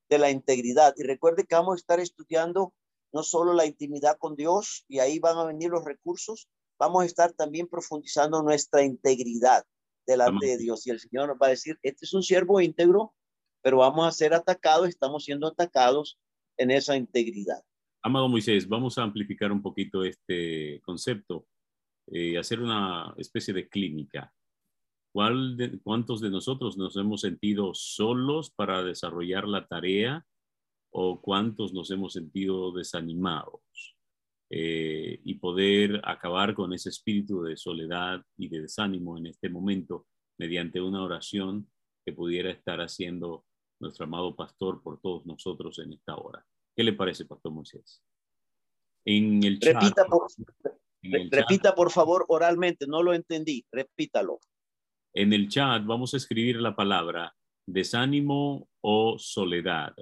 de la integridad. Y recuerde que vamos a estar estudiando no solo la intimidad con Dios, y ahí van a venir los recursos, vamos a estar también profundizando nuestra integridad delante de Dios. Y el Señor nos va a decir, este es un siervo íntegro, pero vamos a ser atacados, estamos siendo atacados en esa integridad. Amado Moisés, vamos a amplificar un poquito este concepto, y eh, hacer una especie de clínica. ¿Cuál de, ¿Cuántos de nosotros nos hemos sentido solos para desarrollar la tarea o cuántos nos hemos sentido desanimados? Eh, y poder acabar con ese espíritu de soledad y de desánimo en este momento mediante una oración que pudiera estar haciendo nuestro amado pastor por todos nosotros en esta hora. ¿Qué le parece, Pastor Moisés? En el chat, repita, por, repita por favor oralmente, no lo entendí, repítalo. En el chat vamos a escribir la palabra desánimo o soledad.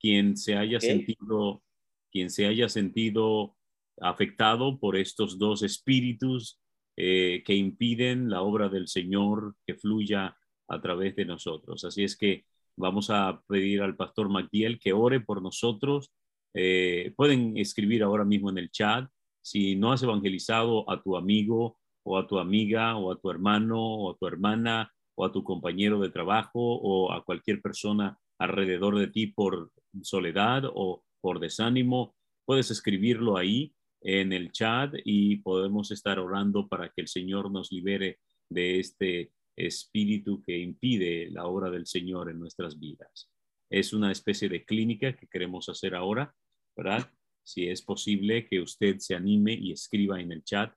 Quien se haya sentido, quien se haya sentido afectado por estos dos espíritus eh, que impiden la obra del Señor que fluya a través de nosotros. Así es que Vamos a pedir al pastor Magdiel que ore por nosotros. Eh, pueden escribir ahora mismo en el chat. Si no has evangelizado a tu amigo o a tu amiga o a tu hermano o a tu hermana o a tu compañero de trabajo o a cualquier persona alrededor de ti por soledad o por desánimo, puedes escribirlo ahí en el chat y podemos estar orando para que el Señor nos libere de este espíritu que impide la obra del Señor en nuestras vidas. Es una especie de clínica que queremos hacer ahora, ¿verdad? Si es posible que usted se anime y escriba en el chat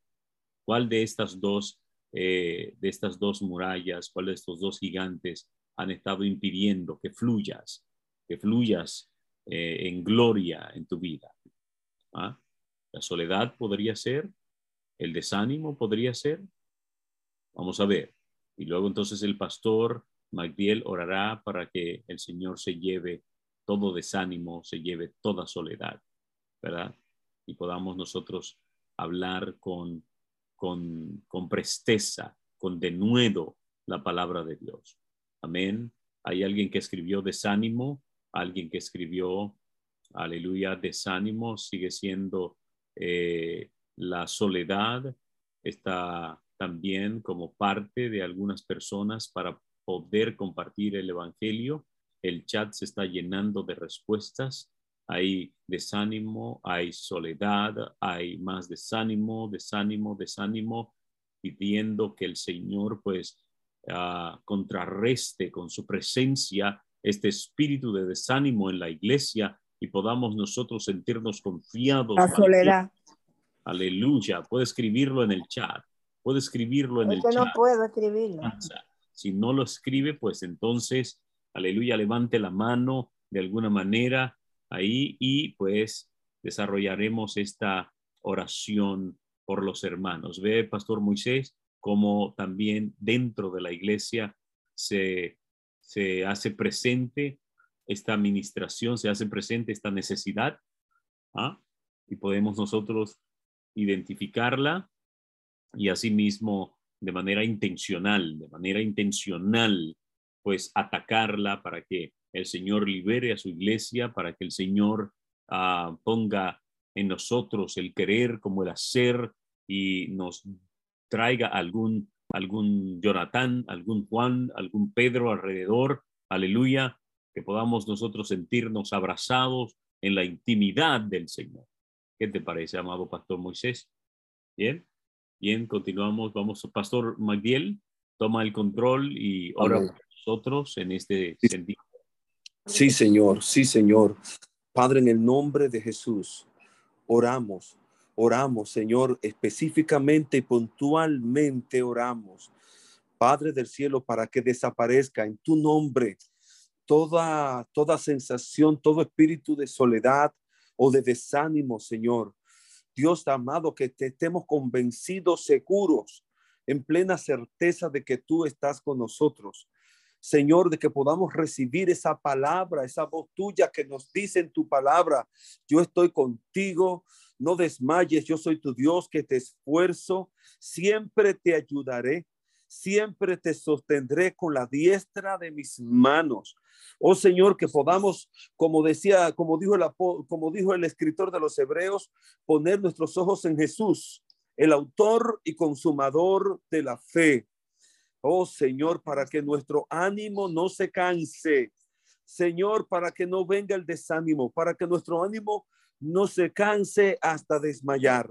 cuál de estas dos, eh, de estas dos murallas, cuál de estos dos gigantes han estado impidiendo que fluyas, que fluyas eh, en gloria en tu vida. ¿Ah? La soledad podría ser, el desánimo podría ser. Vamos a ver. Y luego entonces el pastor Magdiel orará para que el Señor se lleve todo desánimo, se lleve toda soledad, ¿verdad? Y podamos nosotros hablar con, con, con presteza, con denuedo la palabra de Dios. Amén. Hay alguien que escribió desánimo, alguien que escribió, aleluya, desánimo, sigue siendo eh, la soledad, está también como parte de algunas personas para poder compartir el Evangelio. El chat se está llenando de respuestas. Hay desánimo, hay soledad, hay más desánimo, desánimo, desánimo, pidiendo que el Señor pues uh, contrarreste con su presencia este espíritu de desánimo en la iglesia y podamos nosotros sentirnos confiados. La soledad. Aleluya. Puede escribirlo en el chat puede escribirlo en el que no chat. puedo escribirlo. Avanza. Si no lo escribe, pues entonces, aleluya, levante la mano de alguna manera ahí y pues desarrollaremos esta oración por los hermanos. Ve, Pastor Moisés, como también dentro de la iglesia se, se hace presente esta administración, se hace presente esta necesidad, ¿ah? y podemos nosotros identificarla y asimismo de manera intencional, de manera intencional, pues atacarla para que el Señor libere a su iglesia, para que el Señor ah, ponga en nosotros el querer como el hacer y nos traiga algún, algún Jonatán, algún Juan, algún Pedro alrededor, aleluya, que podamos nosotros sentirnos abrazados en la intimidad del Señor. ¿Qué te parece, amado Pastor Moisés? Bien, bien, continuamos. Vamos, Pastor Magdiel, toma el control y ora Amén. por nosotros en este Sí. sentido. Sí, Señor, sí, Señor. Padre, en el nombre de Jesús, oramos, oramos, Señor, específicamente y puntualmente oramos. Padre del cielo, para que desaparezca en tu nombre toda, toda sensación, todo espíritu de soledad o de desánimo, Señor. Dios amado, que te estemos convencidos, seguros, en plena certeza de que tú estás con nosotros. Señor, de que podamos recibir esa palabra, esa voz tuya que nos dice en tu palabra, yo estoy contigo, no desmayes, yo soy tu Dios que te esfuerzo, siempre te ayudaré, siempre te sostendré con la diestra de mis manos. Oh Señor, que podamos, como decía, como dijo el, como dijo el escritor de los Hebreos, poner nuestros ojos en Jesús, el autor y consumador de la fe. Oh Señor, para que nuestro ánimo no se canse. Señor, para que no venga el desánimo, para que nuestro ánimo no se canse hasta desmayar.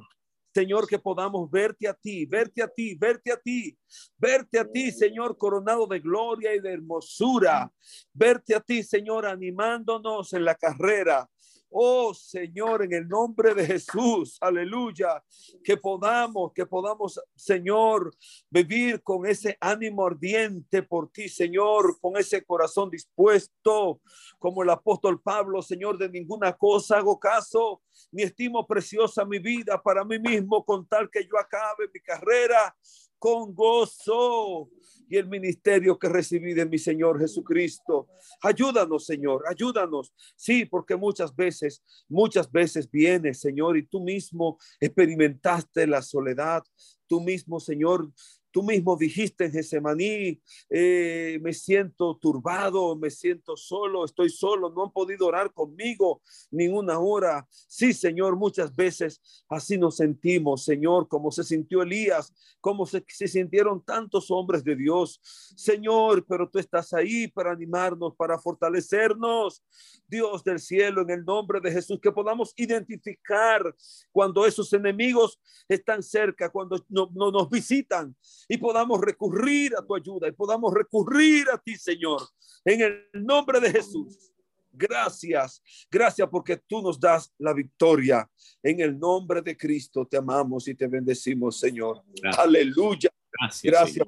Señor, que podamos verte a ti, verte a ti, verte a ti, verte a ti, Señor, coronado de gloria y de hermosura. Verte a ti, Señor, animándonos en la carrera. Oh Señor, en el nombre de Jesús, aleluya, que podamos, que podamos, Señor, vivir con ese ánimo ardiente por ti, Señor, con ese corazón dispuesto, como el apóstol Pablo, Señor, de ninguna cosa hago caso, ni estimo preciosa mi vida para mí mismo, con tal que yo acabe mi carrera con gozo y el ministerio que recibí de mi Señor Jesucristo. Ayúdanos, Señor, ayúdanos. Sí, porque muchas veces, muchas veces vienes, Señor, y tú mismo experimentaste la soledad. Tú mismo, Señor, tú mismo dijiste en Getsemaní, eh, me siento turbado, me siento solo, estoy solo, no han podido orar conmigo ni una hora. Sí, Señor, muchas veces así nos sentimos, Señor, como se sintió Elías, como se, sintieron tantos hombres de Dios. Señor, pero tú estás ahí para animarnos, para fortalecernos. Dios del cielo, en el nombre de Jesús, que podamos identificar cuando esos enemigos están cerca, cuando no nos visitan y podamos recurrir a tu ayuda y podamos recurrir a ti, Señor, en el nombre de Jesús. Gracias, gracias porque tú nos das la victoria. En el nombre de Cristo te amamos y te bendecimos, Señor. Gracias. Aleluya. Gracias. Gracias,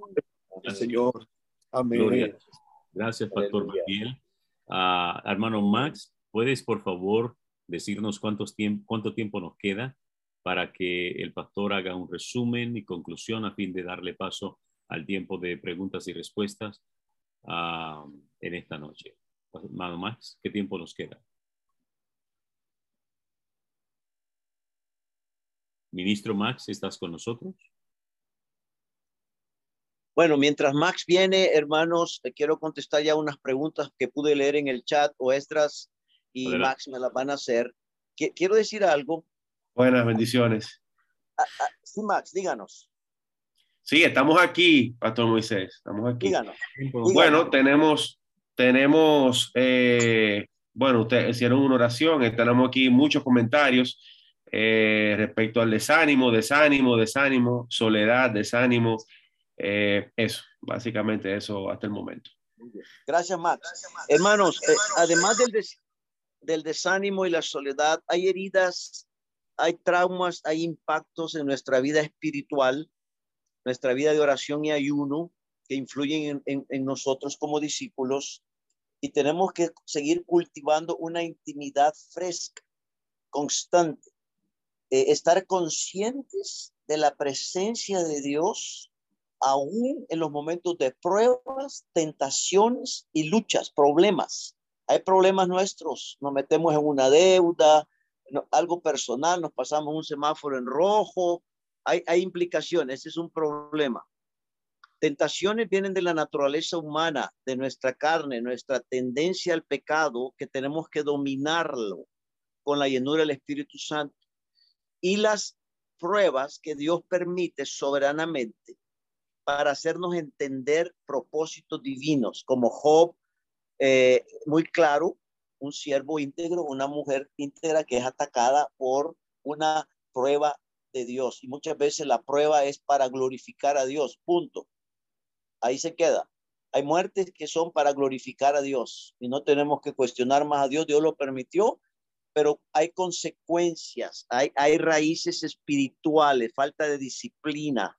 Señor. Señor. Amén. Gloria. Gracias, Pastor. Miguel. Ah, hermano Max, ¿puedes por favor decirnos cuántos tiemp- cuánto tiempo nos queda para que el pastor haga un resumen y conclusión a fin de darle paso al tiempo de preguntas y respuestas ah, en esta noche? Hermano Max, ¿qué tiempo nos queda? Ministro Max, ¿estás con nosotros? Bueno, mientras Max viene, hermanos, quiero contestar ya unas preguntas que pude leer en el chat o extras y. Max me las van a hacer. Qui- Quiero decir algo. Buenas bendiciones. Sí, Max, díganos, Sí, estamos aquí, Pastor Moisés. Estamos aquí. díganos. Bueno, tenemos, tenemos, eh, bueno, ustedes hicieron una oración, eh, tenemos aquí muchos comentarios eh, respecto al desánimo, desánimo, desánimo, soledad, desánimo, eh, eso, básicamente eso hasta el momento. Gracias, Max. Hermanos, eh, además del, des- del desánimo y la soledad, hay heridas, hay traumas, hay impactos en nuestra vida espiritual nuestra vida de oración y ayuno que influyen en, nosotros como discípulos y tenemos que seguir cultivando una intimidad fresca, constante, eh, estar conscientes de la presencia de Dios aún en los momentos de pruebas, tentaciones y luchas, problemas. Hay problemas nuestros, nos metemos en una deuda, algo personal, nos pasamos un semáforo en rojo, hay, hay implicaciones, ese es un problema. Tentaciones vienen de la naturaleza humana, de nuestra carne, nuestra tendencia al pecado, que tenemos que dominarlo con la llenura del Espíritu Santo. Y las pruebas que Dios permite soberanamente para hacernos entender propósitos divinos, como Job, eh, muy claro, un siervo íntegro, una mujer íntegra que es atacada por una prueba de Dios. Y muchas veces la prueba es para glorificar a Dios, punto. Ahí se queda. Hay muertes que son para glorificar a Dios y no tenemos que cuestionar más a Dios. Dios lo permitió, pero hay consecuencias, hay, hay raíces espirituales, falta de disciplina,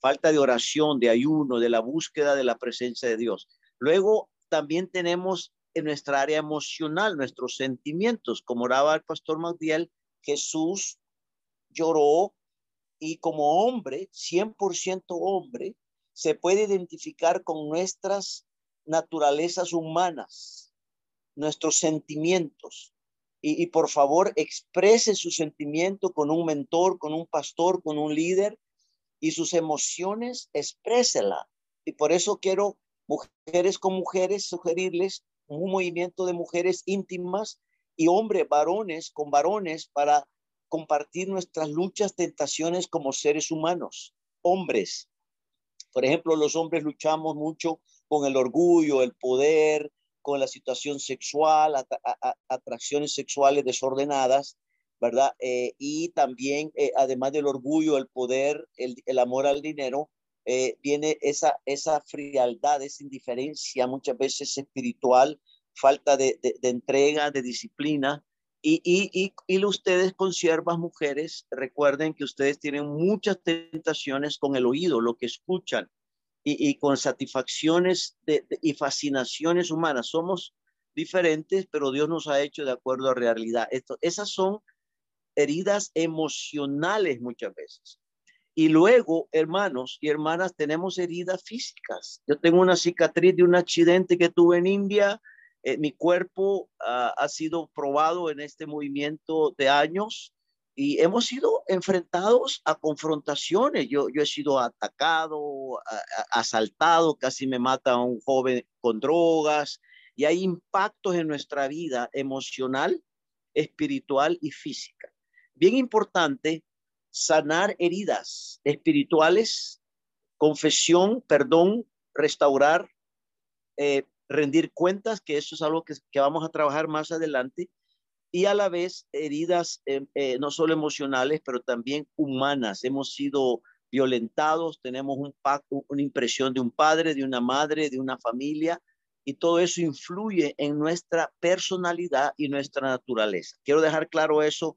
falta de oración, de ayuno, de la búsqueda de la presencia de Dios. Luego también tenemos en nuestra área emocional, nuestros sentimientos. Como oraba el pastor Magdiel, Jesús lloró y como hombre, 100% hombre, se puede identificar con nuestras naturalezas humanas, nuestros sentimientos. Y, por favor, exprese su sentimiento con un mentor, con un pastor, con un líder y sus emociones, exprésela. Y por eso quiero, mujeres con mujeres, sugerirles un movimiento de mujeres íntimas y hombres, varones con varones para compartir nuestras luchas, tentaciones como seres humanos, hombres. Por ejemplo, los hombres luchamos mucho con el orgullo, el poder, con la situación sexual, atracciones sexuales desordenadas, ¿verdad? Eh, y también, eh, además del orgullo, el poder, el, el amor al dinero, eh, viene esa, esa frialdad, esa indiferencia muchas veces espiritual, falta de, de, entrega, de disciplina. Y, y, y, ustedes con siervas mujeres, recuerden que ustedes tienen muchas tentaciones con el oído, lo que escuchan, y, y con satisfacciones y fascinaciones humanas. Somos diferentes, pero Dios nos ha hecho de acuerdo a realidad. Esto, esas son heridas emocionales muchas veces. Y luego, hermanos y hermanas, tenemos heridas físicas. Yo tengo una cicatriz de un accidente que tuve en India. Eh, mi cuerpo ah, ha sido probado en este movimiento de años y hemos sido enfrentados a confrontaciones. Yo, yo he sido atacado, asaltado, casi me mata un joven con drogas y hay impactos en nuestra vida emocional, espiritual y física. Bien importante sanar heridas espirituales, confesión, perdón, restaurar, eh, rendir cuentas, que eso es algo que, vamos a trabajar más adelante, y a la vez heridas eh, eh, no solo emocionales, pero también humanas. Hemos sido violentados, tenemos un una impresión de un padre, de una madre, de una familia, y todo eso influye en nuestra personalidad y nuestra naturaleza. Quiero dejar claro eso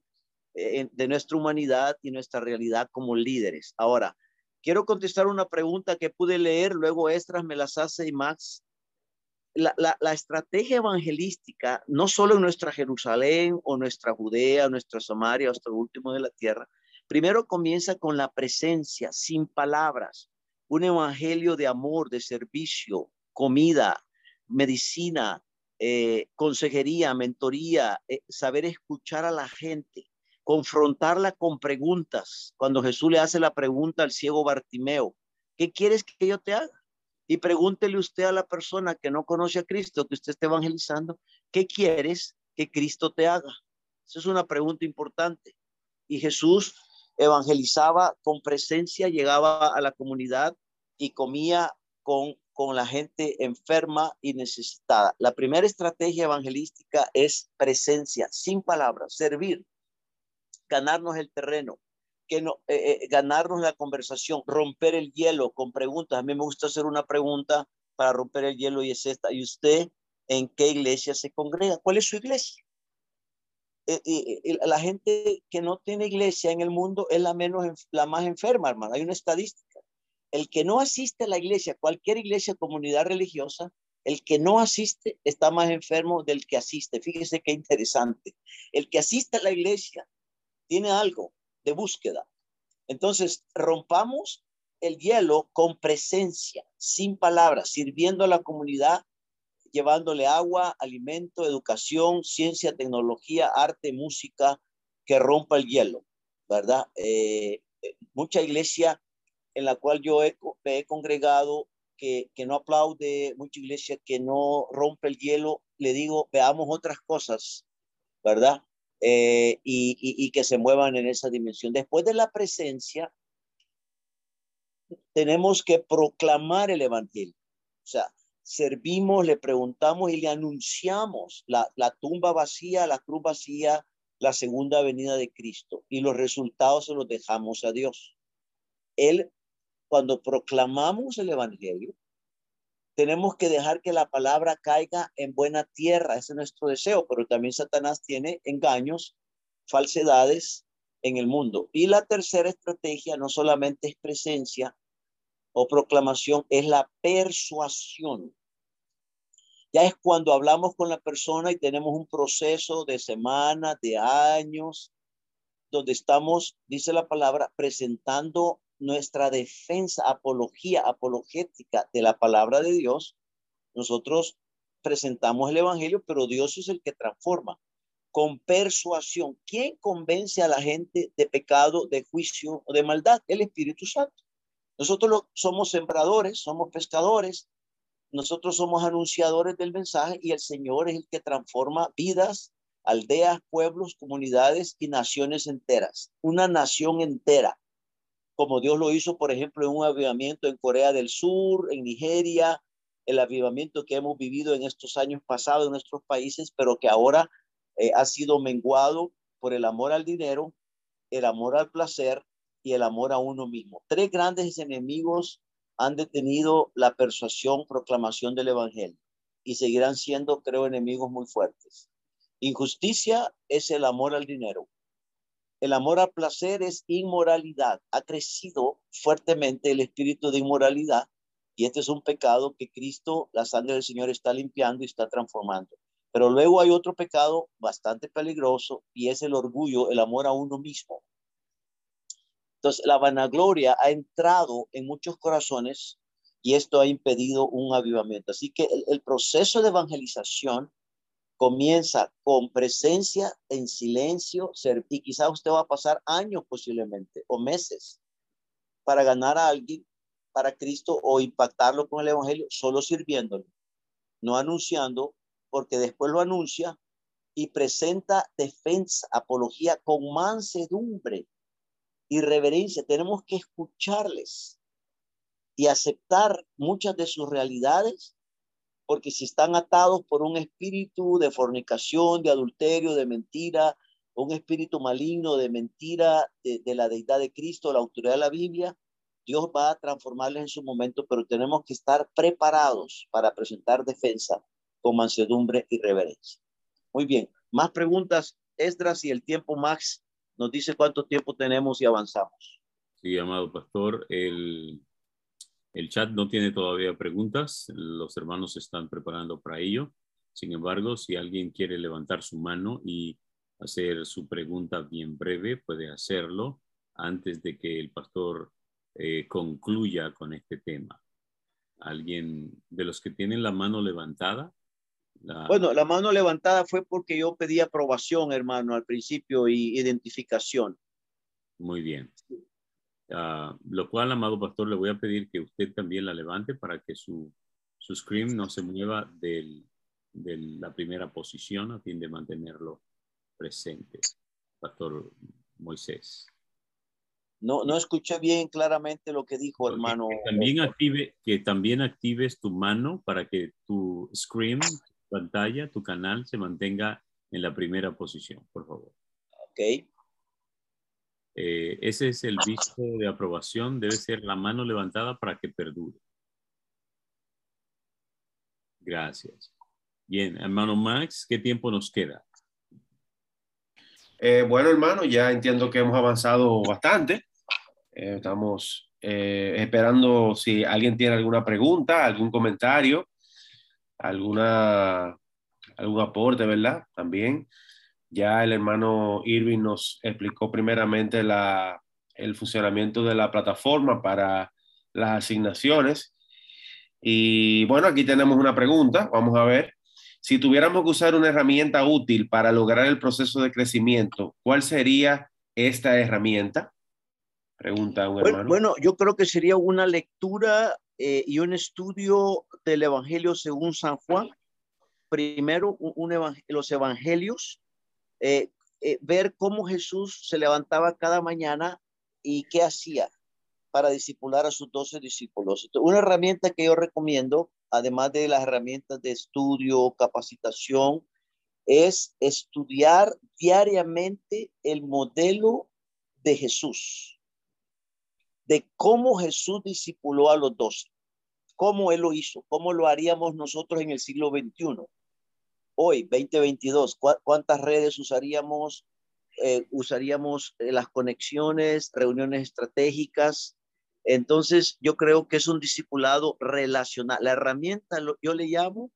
de nuestra humanidad y nuestra realidad como líderes. Ahora, quiero contestar una pregunta que pude leer, luego Estras me las hace y Max. La, la, estrategia evangelística, no solo en nuestra Jerusalén o nuestra Judea, nuestra Samaria, hasta el último de la tierra, primero comienza con la presencia, sin palabras, un evangelio de amor, de servicio, comida, medicina, eh, consejería, mentoría, eh, saber escuchar a la gente, confrontarla con preguntas. Cuando Jesús le hace la pregunta al ciego Bartimeo, ¿qué quieres que yo te haga? Y pregúntele usted a la persona que no conoce a Cristo, que usted esté evangelizando, ¿qué quieres que Cristo te haga? Esa es una pregunta importante. Y Jesús evangelizaba con presencia, llegaba a la comunidad y comía con, con la gente enferma y necesitada. La primera estrategia evangelística es presencia, sin palabras, servir ganarnos el terreno, que no, eh, eh, ganarnos la conversación, romper el hielo con preguntas. A mí me gusta hacer una pregunta para romper el hielo y es esta. ¿Y usted en qué iglesia se congrega? ¿Cuál es su iglesia? Eh, la gente que no tiene iglesia en el mundo es la menos la más enferma, hermano. Hay una estadística. El que no asiste a la iglesia, cualquier iglesia, comunidad religiosa, el que no asiste está más enfermo del que asiste. Fíjese qué interesante. El que asiste a la iglesia tiene algo de búsqueda. Entonces, rompamos el hielo con presencia, sin palabras, sirviendo a la comunidad, llevándole agua, alimento, educación, ciencia, tecnología, arte, música, que rompa el hielo, ¿verdad? Eh, mucha iglesia en la cual yo he, he congregado que, que, no aplaude, mucha iglesia que no rompe el hielo, le digo, veamos otras cosas, ¿verdad? Eh, y, y, que se muevan en esa dimensión. Después de la presencia, tenemos que proclamar el Evangelio. O sea, servimos, le preguntamos y le anunciamos la, la tumba vacía, la cruz vacía, la segunda venida de Cristo. Y los resultados se los dejamos a Dios. Él, cuando proclamamos el Evangelio, tenemos que dejar que la palabra caiga en buena tierra. Ese es nuestro deseo, pero también Satanás tiene engaños, falsedades en el mundo. Y la tercera estrategia no solamente es presencia o proclamación, es la persuasión. Ya es cuando hablamos con la persona y tenemos un proceso de semanas, de años, donde estamos, dice la palabra, presentando nuestra defensa, apología, apologética de la palabra de Dios, nosotros presentamos el Evangelio, pero Dios es el que transforma con persuasión. ¿Quién convence a la gente de pecado, de juicio o de maldad? El Espíritu Santo. Nosotros somos sembradores, somos pescadores, nosotros somos anunciadores del mensaje y el Señor es el que transforma vidas, aldeas, pueblos, comunidades y naciones enteras. Una nación entera como Dios lo hizo, por ejemplo, en un avivamiento en Corea del Sur, en Nigeria, el avivamiento que hemos vivido en estos años pasados en nuestros países, pero que ahora eh, ha sido menguado por el amor al dinero, el amor al placer y el amor a uno mismo. Tres grandes enemigos han detenido la persuasión, proclamación del Evangelio y seguirán siendo, creo, enemigos muy fuertes. Injusticia es el amor al dinero. El amor al placer es inmoralidad. Ha crecido fuertemente el espíritu de inmoralidad y este es un pecado que Cristo, la sangre del Señor, está limpiando y está transformando. Pero luego hay otro pecado bastante peligroso y es el orgullo, el amor a uno mismo. Entonces, la vanagloria ha entrado en muchos corazones y esto ha impedido un avivamiento. Así que el, el proceso de evangelización comienza con presencia en silencio y quizás usted va a pasar años posiblemente o meses para ganar a alguien para Cristo o impactarlo con el Evangelio solo sirviéndole, no anunciando, porque después lo anuncia y presenta defensa, apología con mansedumbre y reverencia. Tenemos que escucharles y aceptar muchas de sus realidades porque si están atados por un espíritu de fornicación, de adulterio, de mentira, un espíritu maligno de mentira de, la deidad de Cristo, la autoridad de la Biblia, Dios va a transformarles en su momento, pero tenemos que estar preparados para presentar defensa con mansedumbre y reverencia. Muy bien, más preguntas, Esdras, y el tiempo Max nos dice cuánto tiempo tenemos y avanzamos. Sí, amado pastor, el, el chat no tiene todavía preguntas, los hermanos se están preparando para ello. Sin embargo, si alguien quiere levantar su mano y hacer su pregunta bien breve, puede hacerlo antes de que el pastor eh, concluya con este tema. ¿Alguien de los que tienen la mano levantada? Bueno, la mano levantada fue porque yo pedí aprobación, hermano, al principio y identificación. Muy bien. Uh, lo cual, amado pastor, le voy a pedir que usted también la levante para que su, su screen no se mueva del, de la primera posición a fin de mantenerlo presente. Pastor Moisés. No, no escuché bien claramente lo que dijo, hermano. Que también, active, que también actives tu mano para que tu screen, pantalla, tu canal se mantenga en la primera posición, por favor. Ok. Eh, ese es el visto de aprobación, debe ser la mano levantada para que perdure. Gracias. Bien, hermano Max, ¿qué tiempo nos queda? Eh, bueno, hermano, ya entiendo que hemos avanzado bastante. Eh, estamos esperando si alguien tiene alguna pregunta, algún comentario, alguna, algún aporte, ¿verdad? También. Ya el hermano Irving nos explicó primeramente la, el funcionamiento de la plataforma para las asignaciones. Y bueno, aquí tenemos una pregunta. Vamos a ver. Si tuviéramos que usar una herramienta útil para lograr el proceso de crecimiento, ¿cuál sería esta herramienta? Pregunta un hermano. Bueno, yo creo que sería una lectura eh, y un estudio del Evangelio según San Juan. Primero, los evangelios, eh, eh, ver cómo Jesús se levantaba cada mañana y qué hacía para discipular a sus doce discípulos. Una herramienta que yo recomiendo, además de las herramientas de estudio, capacitación, es estudiar diariamente el modelo de Jesús, de cómo Jesús discipuló a los doce, cómo Él lo hizo, cómo lo haríamos nosotros en el siglo XXI. Hoy, 2022, ¿cuántas redes usaríamos? Eh, usaríamos eh, las conexiones, reuniones estratégicas. Entonces, yo creo que es un discipulado relacional. La herramienta, yo le llamo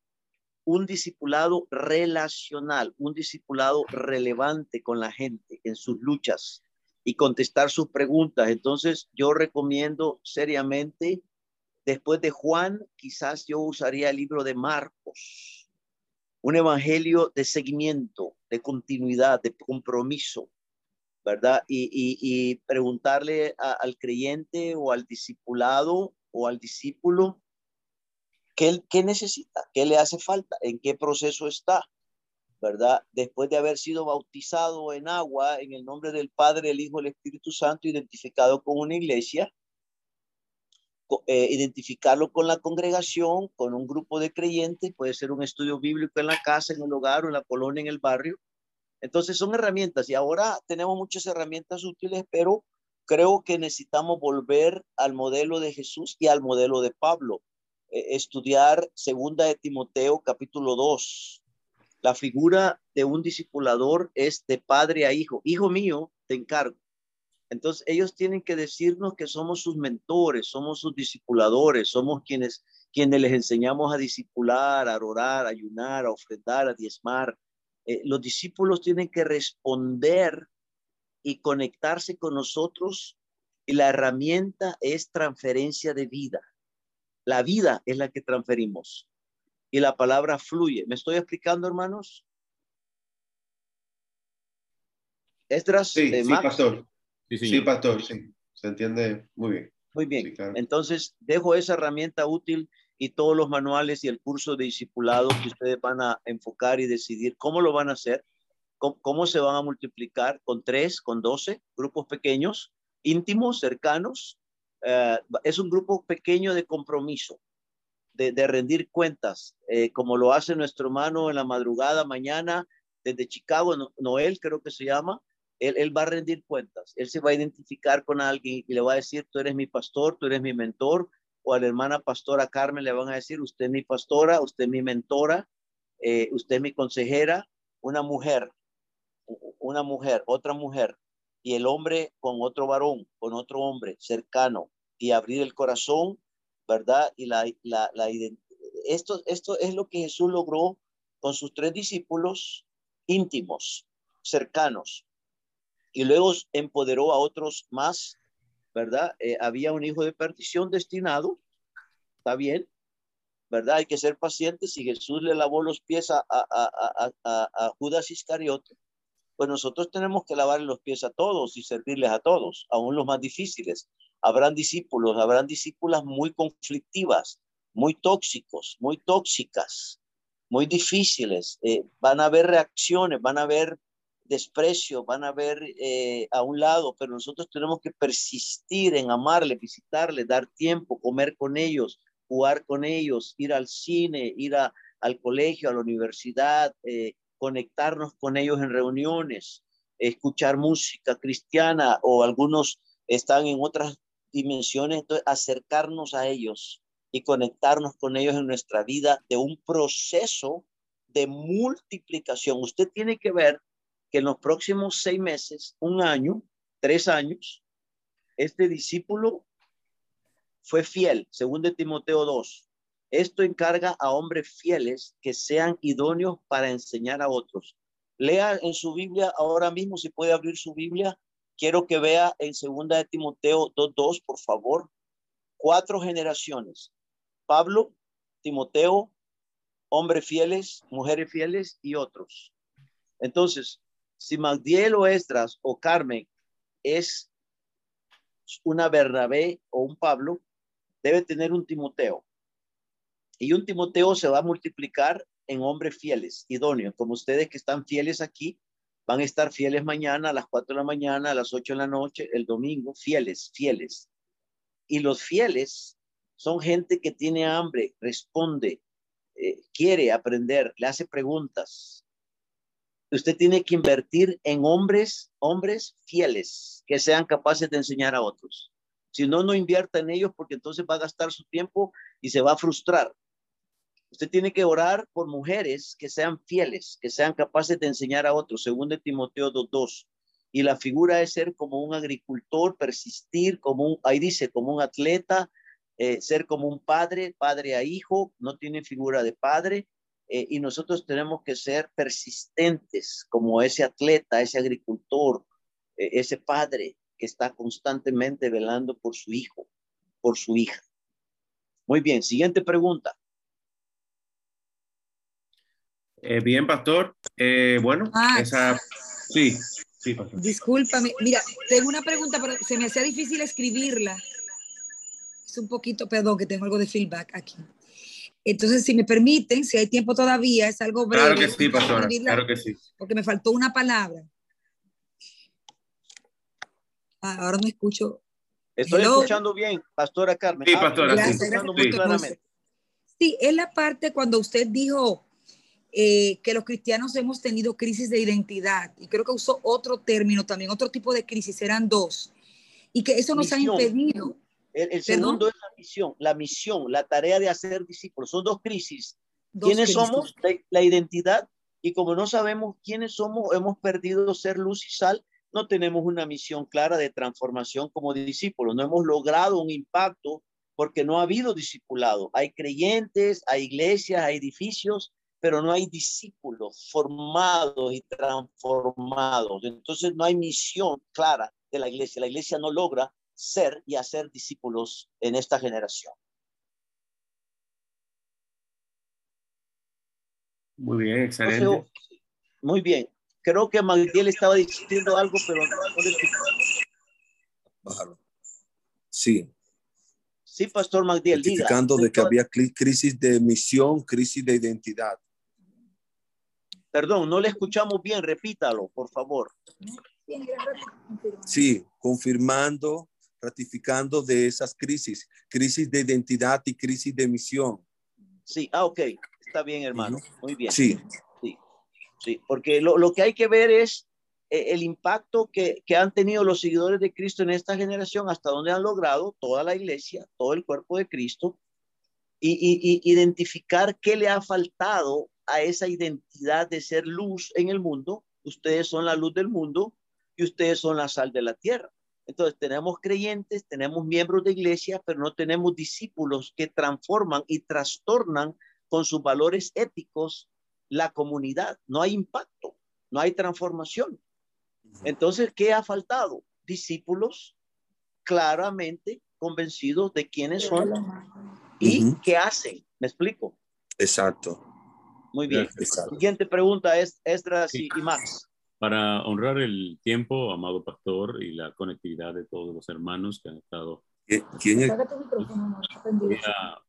un discipulado relacional, un discipulado relevante con la gente en sus luchas y contestar sus preguntas. Entonces, yo recomiendo seriamente, después de Juan, quizás yo usaría el libro de Marcos un evangelio de seguimiento, de continuidad, de compromiso, ¿verdad? Y, preguntarle al creyente o al discipulado o al discípulo ¿qué, qué necesita, qué le hace falta, en qué proceso está, ¿verdad? Después de haber sido bautizado en agua en el nombre del Padre, el Hijo, el Espíritu Santo, identificado con una iglesia, eh, identificarlo con la congregación, con un grupo de creyentes, puede ser un estudio bíblico en la casa, en el hogar o en la colonia, en el barrio. Entonces son herramientas y ahora tenemos muchas herramientas útiles, pero creo que necesitamos volver al modelo de Jesús y al modelo de Pablo. Eh, estudiar segunda de Timoteo capítulo 2. La figura de un discipulador es de padre a hijo. Hijo mío, te encargo entonces ellos tienen que decirnos que somos sus mentores, somos sus discipuladores, somos quienes, quienes les enseñamos a discipular, a orar, a ayunar, a ofrendar, a diezmar. Eh, los discípulos tienen que responder y conectarse con nosotros y la herramienta es transferencia de vida. La vida es la que transferimos y la palabra fluye. ¿Me estoy explicando, hermanos? Esdras, sí, sí, pastor. Sí, pastor, sí. Se entiende muy bien. Muy bien. Entonces, dejo esa herramienta útil y todos los manuales y el curso de discipulado que ustedes van a enfocar y decidir cómo lo van a hacer, cómo, se van a multiplicar con tres, con doce grupos pequeños, íntimos, cercanos. Eh, es un grupo pequeño de compromiso, de, rendir cuentas, eh, como lo hace nuestro hermano en la madrugada mañana desde Chicago, Noel creo que se llama, él, va a rendir cuentas, él se va a identificar con alguien y le va a decir, tú eres mi pastor, tú eres mi mentor, o a la hermana pastora Carmen le van a decir, usted es mi pastora, usted es mi mentora, eh, usted es mi consejera, una mujer, una mujer, otra mujer, y el hombre con otro varón, con otro hombre cercano, y abrir el corazón, ¿verdad? Y la, la, la esto, esto es lo que Jesús logró con sus tres discípulos íntimos, cercanos y luego empoderó a otros más, ¿verdad? Eh, había un hijo de perdición destinado, está bien, ¿verdad? Hay que ser pacientes. Si Jesús le lavó los pies a, a, a, a, Judas Iscariote, pues nosotros tenemos que lavarle los pies a todos y servirles a todos, aún los más difíciles. Habrán discípulos, habrán discípulas muy conflictivas, muy tóxicos, muy tóxicas, muy difíciles. Eh, van a haber reacciones, van a haber desprecio, van a ver eh, a un lado, pero nosotros tenemos que persistir en amarle, visitarle, dar tiempo, comer con ellos, jugar con ellos, ir al cine, ir al colegio, a la universidad, eh, conectarnos con ellos en reuniones, escuchar música cristiana o algunos están en otras dimensiones, entonces acercarnos a ellos y conectarnos con ellos en nuestra vida de un proceso de multiplicación. Usted tiene que ver que en los próximos seis meses, un año, tres años, este discípulo fue fiel, según de Timoteo 2. Esto encarga a hombres fieles que sean idóneos para enseñar a otros. Lea en su Biblia ahora mismo, si puede abrir su Biblia. Quiero que vea en segunda de Timoteo 2.2, por favor. Cuatro generaciones. Pablo, Timoteo, hombres fieles, mujeres fieles y otros. Entonces, si Magdiel o Estras o Carmen es una Bernabé o un Pablo, debe tener un Timoteo. Y un Timoteo se va a multiplicar en hombres fieles, idóneos, como ustedes que están fieles aquí, van a estar fieles mañana a las 4 de la mañana, a las 8 de la noche, el domingo, fieles, fieles. Y los fieles son gente que tiene hambre, responde, eh, quiere aprender, le hace preguntas. Usted tiene que invertir en hombres, hombres fieles, que sean capaces de enseñar a otros. Si no, no invierta en ellos porque entonces va a gastar su tiempo y se va a frustrar. Usted tiene que orar por mujeres que sean fieles, que sean capaces de enseñar a otros, según de Timoteo 2.2. Y la figura es ser como un agricultor, persistir como un, ahí dice, como un atleta, eh, ser como un padre, padre a hijo, no tiene figura de padre. Eh, y nosotros tenemos que ser persistentes como ese atleta, ese agricultor, eh, ese padre que está constantemente velando por su hijo, por su hija. Muy bien, siguiente pregunta. Eh, bien, pastor. Eh, bueno, Ah. esa. Sí, sí, pastor. Discúlpame, mira, tengo una pregunta, pero se me hacía difícil escribirla. Es un poquito, perdón, que tengo algo de feedback aquí. Entonces, si me permiten, si hay tiempo todavía, es algo breve. Claro que sí, pastora. Claro que sí. Porque me faltó una palabra. Ah, ahora no escucho. Estoy Hello. escuchando bien, Pastora Carmen. Sí, Ah, pastora, estoy sí. escuchando Sí. muy claramente. Sí, es la parte cuando usted dijo eh, que los cristianos hemos tenido crisis de identidad, y creo que usó otro término también, otro tipo de crisis, eran dos, y que eso nos Misión. ha impedido. El, segundo es la misión, la misión, la tarea de hacer discípulos. Son dos crisis. dos ¿Quiénes crisis. somos? La, la identidad. Y como no sabemos quiénes somos, hemos perdido ser luz y sal, no tenemos una misión clara de transformación como discípulos. No hemos logrado un impacto porque no ha habido discipulado. Hay creyentes, hay iglesias, hay edificios, pero no hay discípulos formados y transformados. Entonces no hay misión clara de la iglesia. La iglesia no logra ser y hacer discípulos en esta generación. Muy bien, excelente. muy bien. Creo que Magdiel estaba diciendo algo, pero no. Sí, Sí, Pastor Magdiel, identificando de que había cri- crisis de misión, crisis de identidad. Perdón, no le escuchamos bien, repítalo, por favor. Sí, confirmando, ratificando de esas crisis, crisis de identidad y crisis de misión. Sí, ah, ok, está bien, hermano. Muy bien. Sí, Sí, porque lo, lo que hay que ver es eh, el impacto que, que han tenido los seguidores de Cristo en esta generación, hasta donde han logrado toda la iglesia, todo el cuerpo de Cristo, y, y- y identificar qué le ha faltado a esa identidad de ser luz en el mundo. Ustedes son la luz del mundo y ustedes son la sal de la tierra. Entonces tenemos creyentes, tenemos miembros de iglesia, pero no tenemos discípulos que transforman y trastornan con sus valores éticos la comunidad. No hay impacto, no hay transformación. Entonces, ¿qué ha faltado? Discípulos claramente convencidos de quiénes son y Ujú. qué hacen. ¿Me explico? exacto. Muy bien. exacto. Siguiente pregunta es Esdras Sí. y Max. Para honrar el tiempo, amado pastor, y la conectividad de todos los hermanos que han estado, ¿Qui- ¿Quién es? voy a,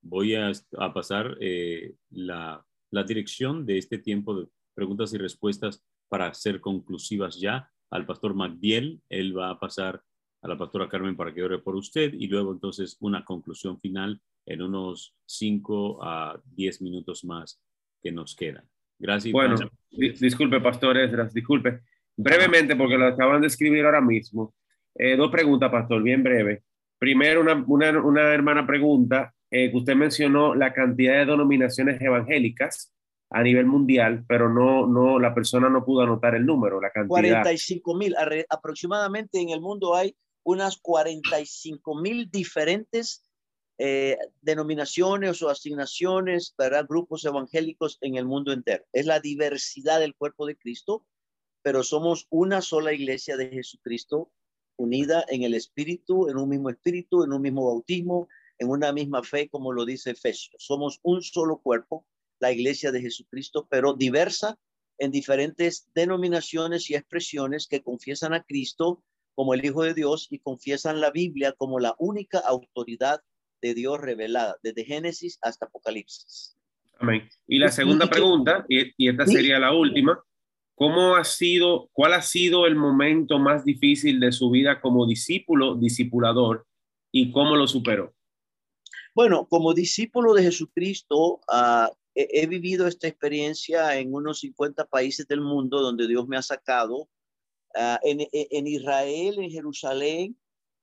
voy a, a pasar eh, la, la dirección de este tiempo de preguntas y respuestas para ser conclusivas ya al pastor Magdiel. Él va a pasar a la pastora Carmen para que ore por usted y luego entonces una conclusión final en unos 5 a 10 minutos más que nos quedan. Gracias. Bueno, di- disculpe, pastor Esdras, disculpe. Brevemente, porque lo acaban de escribir ahora mismo. Eh, dos preguntas, pastor, bien breve. Primero, una, una, una hermana pregunta, eh, que usted mencionó la cantidad de denominaciones evangélicas a nivel mundial, pero no, no, la persona no pudo anotar el número, la cantidad. 45 mil. Aproximadamente en el mundo hay unas 45 mil diferentes eh, denominaciones o asignaciones, para grupos evangélicos en el mundo entero. Es la diversidad del cuerpo de Cristo, pero somos una sola iglesia de Jesucristo, unida en el Espíritu, en un mismo Espíritu, en un mismo bautismo, en una misma fe, como lo dice Efesios. Somos un solo cuerpo, la iglesia de Jesucristo, pero diversa en diferentes denominaciones y expresiones que confiesan a Cristo como el Hijo de Dios y confiesan la Biblia como la única autoridad de Dios revelada, desde Génesis hasta Apocalipsis. Amén. Y la segunda pregunta, y, esta sería la última, ¿cómo ha sido, cuál ha sido el momento más difícil de su vida como discípulo, discipulador, y cómo lo superó? Bueno, como discípulo de Jesucristo, uh, he, vivido esta experiencia en unos 50 países del mundo donde Dios me ha sacado. Ah, en, Israel, en Jerusalén,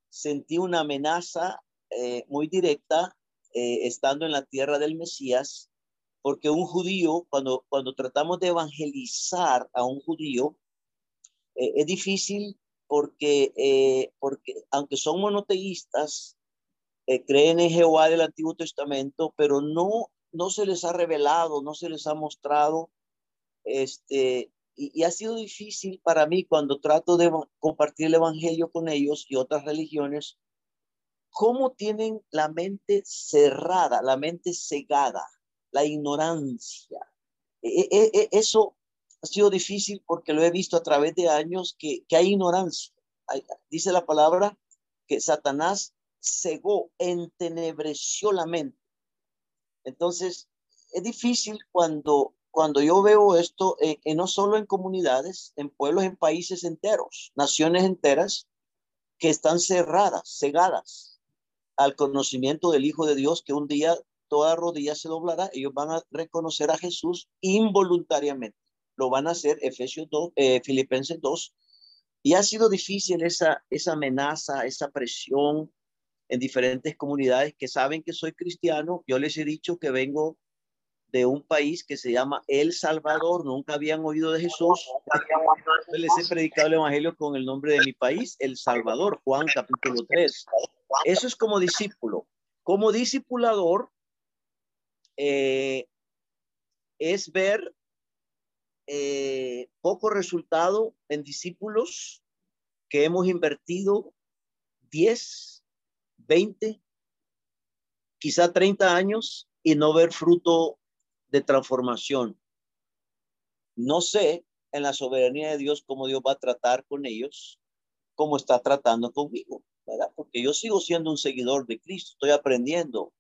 sentí una amenaza eh, muy directa eh, estando en la tierra del Mesías, porque un judío, cuando, cuando tratamos de evangelizar a un judío, eh, es difícil porque, porque aunque son monoteístas, creen en Jehová del Antiguo Testamento, pero no no se les ha revelado, no se les ha mostrado, este, y, ha sido difícil para mí cuando trato de compartir el Evangelio con ellos y otras religiones, cómo tienen la mente cerrada, la mente cegada, la ignorancia. E, e, e, eso ha sido difícil porque lo he visto a través de años que, que hay ignorancia. dice la palabra que Satanás cegó, entenebreció la mente. Entonces, es difícil cuando, cuando yo veo esto, eh, no solo en comunidades, en pueblos, en países enteros, naciones enteras, que están cerradas, cegadas al conocimiento del Hijo de Dios, que un día toda rodilla se doblará, ellos van a reconocer a Jesús involuntariamente. Lo van a hacer Efesios 2, eh, Filipenses 2. Y ha sido difícil esa, esa amenaza, esa presión, en diferentes comunidades que saben que soy cristiano. Yo les he dicho que vengo de un país que se llama El Salvador, nunca habían oído de Jesús. les he predicado el Evangelio con el nombre de mi país, El Salvador, Juan capítulo 3. Eso es como discípulo. Como discipulador eh, es ver eh, poco resultado en discípulos que hemos invertido 10, 20, quizá 30 años y no ver fruto de transformación. No sé en la soberanía de Dios cómo Dios va a tratar con ellos, cómo está tratando conmigo, ¿verdad? Porque yo sigo siendo un seguidor de Cristo, estoy aprendiendo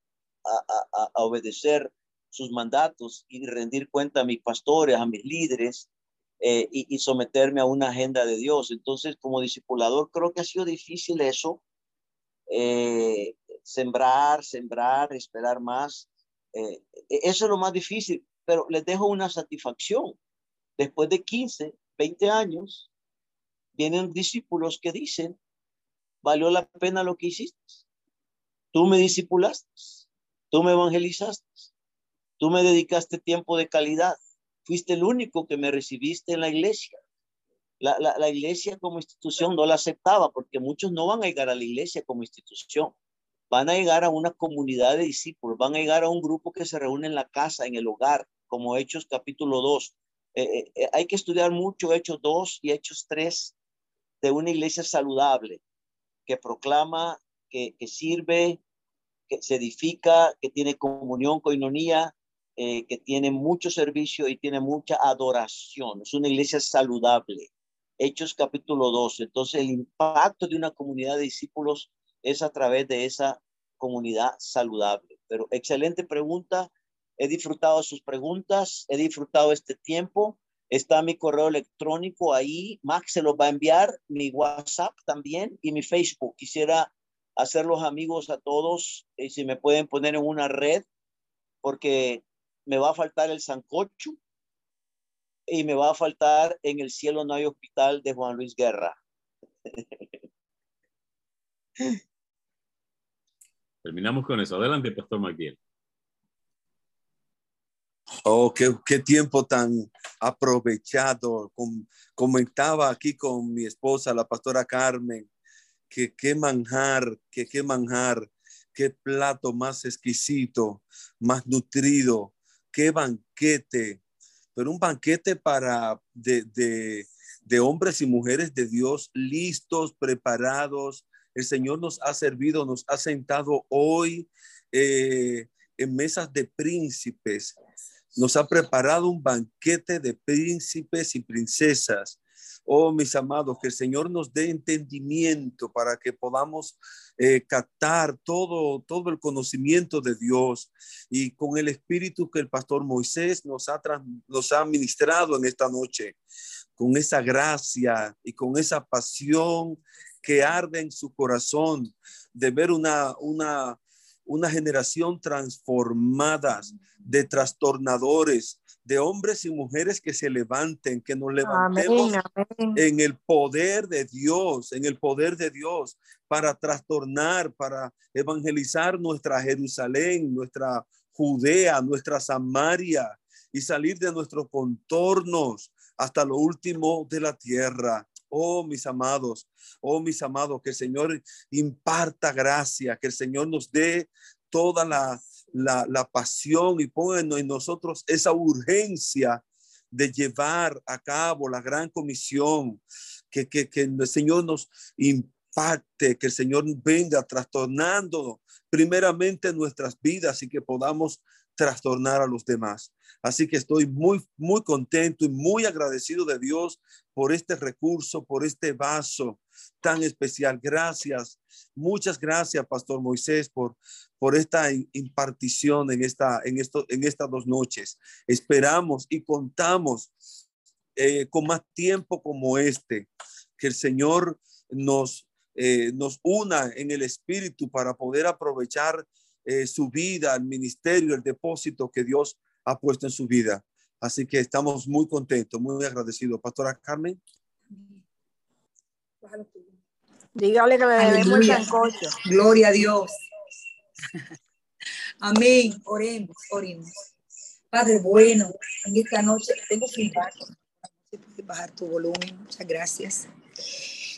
a, obedecer sus mandatos y rendir cuenta a mis pastores, a mis líderes eh, y, y, someterme a una agenda de Dios. Entonces, como discipulador, creo que ha sido difícil eso, eh, sembrar, sembrar, esperar más. Eh, e-, eso es lo más difícil, pero les dejo una satisfacción. Después de 15, 20 años, vienen discípulos que dicen, valió la pena lo que hiciste. Tú me discipulaste, tú me evangelizaste, tú me dedicaste tiempo de calidad, fuiste el único que me recibiste en la iglesia la, la, iglesia como institución no la aceptaba porque muchos no van a llegar a la iglesia como institución. Van a llegar a una comunidad de discípulos, van a llegar a un grupo que se reúne en la casa, en el hogar, como Hechos capítulo 2. Eh, eh, eh, hay que estudiar mucho Hechos 2 y Hechos 3 de una iglesia saludable que proclama, que, sirve, que se edifica, que tiene comunión, coinonía, que tiene mucho servicio y tiene mucha adoración. Es una iglesia saludable. Hechos capítulo 12. Entonces, el impacto de una comunidad de discípulos es a través de esa comunidad saludable. Pero excelente pregunta. He disfrutado sus preguntas, he disfrutado este tiempo. Está mi correo electrónico ahí. Max se los va a enviar, mi WhatsApp también y mi Facebook. Quisiera hacerlos amigos a todos y si me pueden poner en una red porque me va a faltar el sancocho y me va a faltar en el cielo no hay hospital de Juan Luis Guerra. Terminamos con eso. Adelante, Pastor Magdiel. Oh, qué, qué, tiempo tan aprovechado. comentaba aquí con mi esposa, la pastora Carmen, que qué manjar, que qué manjar, qué plato más exquisito, más nutrido, qué banquete, pero un banquete para de, de, de hombres y mujeres de Dios listos, preparados. El Señor nos ha servido, nos ha sentado hoy eh, en mesas de príncipes. Nos ha preparado un banquete de príncipes y princesas. Oh, mis amados, que el Señor nos dé entendimiento para que podamos eh, captar todo, todo el conocimiento de Dios y con el espíritu que el pastor Moisés nos ha, nos ha ministrado en esta noche, con esa gracia y con esa pasión que arde en su corazón de ver una, una, una generación transformada de trastornadores, de hombres y mujeres que se levanten, que nos levantemos en el poder de Dios, en el poder de Dios, para trastornar, para evangelizar nuestra Jerusalén, nuestra Judea, nuestra Samaria y salir de nuestros contornos hasta lo último de la tierra. Oh, mis amados, oh, mis amados, que el Señor imparta gracia, que el Señor nos dé toda la, la, pasión y ponga en nosotros esa urgencia de llevar a cabo la gran comisión, que, que, que el Señor nos impacte, que el Señor venga trastornando primeramente nuestras vidas y que podamos trastornar a los demás. Así que estoy muy, muy contento y muy agradecido de Dios por este recurso, por este vaso tan especial. Gracias, muchas gracias, Pastor Moisés, por, por esta impartición en, esta, en, esto, en estas dos noches. Esperamos y contamos eh, con más tiempo como este, que el Señor nos, eh, nos una en el Espíritu para poder aprovechar eh, su vida, el ministerio, el depósito que Dios ha puesto en su vida. Así que estamos muy contentos, muy agradecidos. Pastora Carmen. Dígale que le debemos el sancocho. Gloria a Dios. Amén. Oremos, oremos. Padre bueno, en esta noche tengo que bajar tu volumen. Muchas gracias.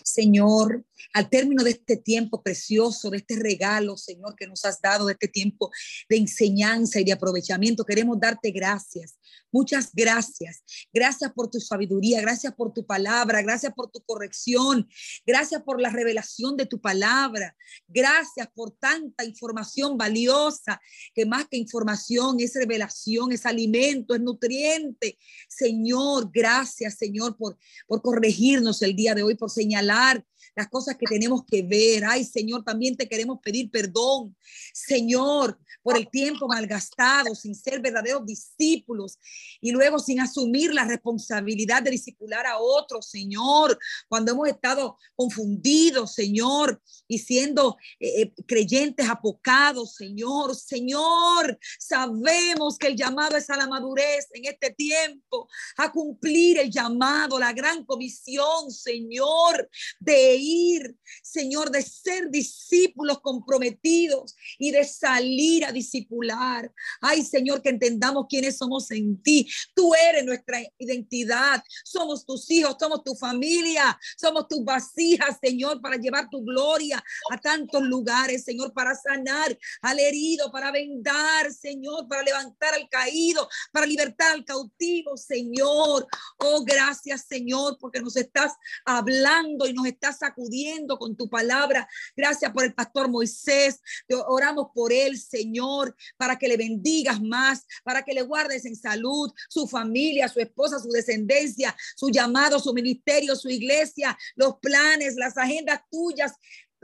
Señor, al término de este tiempo precioso, de este regalo, Señor, que nos has dado, de este tiempo de enseñanza y de aprovechamiento, queremos darte gracias. Muchas gracias. Gracias por tu sabiduría, gracias por tu palabra, gracias por tu corrección, gracias por la revelación de tu palabra, gracias por tanta información valiosa, que más que información es revelación, es alimento, es nutriente. Señor, gracias, Señor, por, por corregirnos el día de hoy, por señalar las cosas que tenemos que ver. Ay, Señor, también te queremos pedir perdón, Señor, por el tiempo malgastado sin ser verdaderos discípulos y luego sin asumir la responsabilidad de discipular a otros, Señor, cuando hemos estado confundidos, Señor, y siendo eh, eh, creyentes apocados, Señor, Señor, sabemos que el llamado es a la madurez en este tiempo, a cumplir el llamado, la gran comisión, Señor, de ir, Señor, de ser discípulos comprometidos y de salir a discipular. Ay, Señor, que entendamos quiénes somos en ti. Tú eres nuestra identidad. Somos tus hijos, somos tu familia, somos tus vasijas, Señor, para llevar tu gloria a tantos lugares, Señor, para sanar al herido, para vendar, Señor, para levantar al caído, para libertar al cautivo, Señor. Oh, gracias, Señor, porque nos estás hablando y nos estás sacudiendo con tu palabra. Gracias por el pastor Moisés. Te oramos por él, Señor, para que le bendigas más, para que le guardes en salud, su familia, su esposa, su descendencia, su llamado, su ministerio, su iglesia, los planes, las agendas tuyas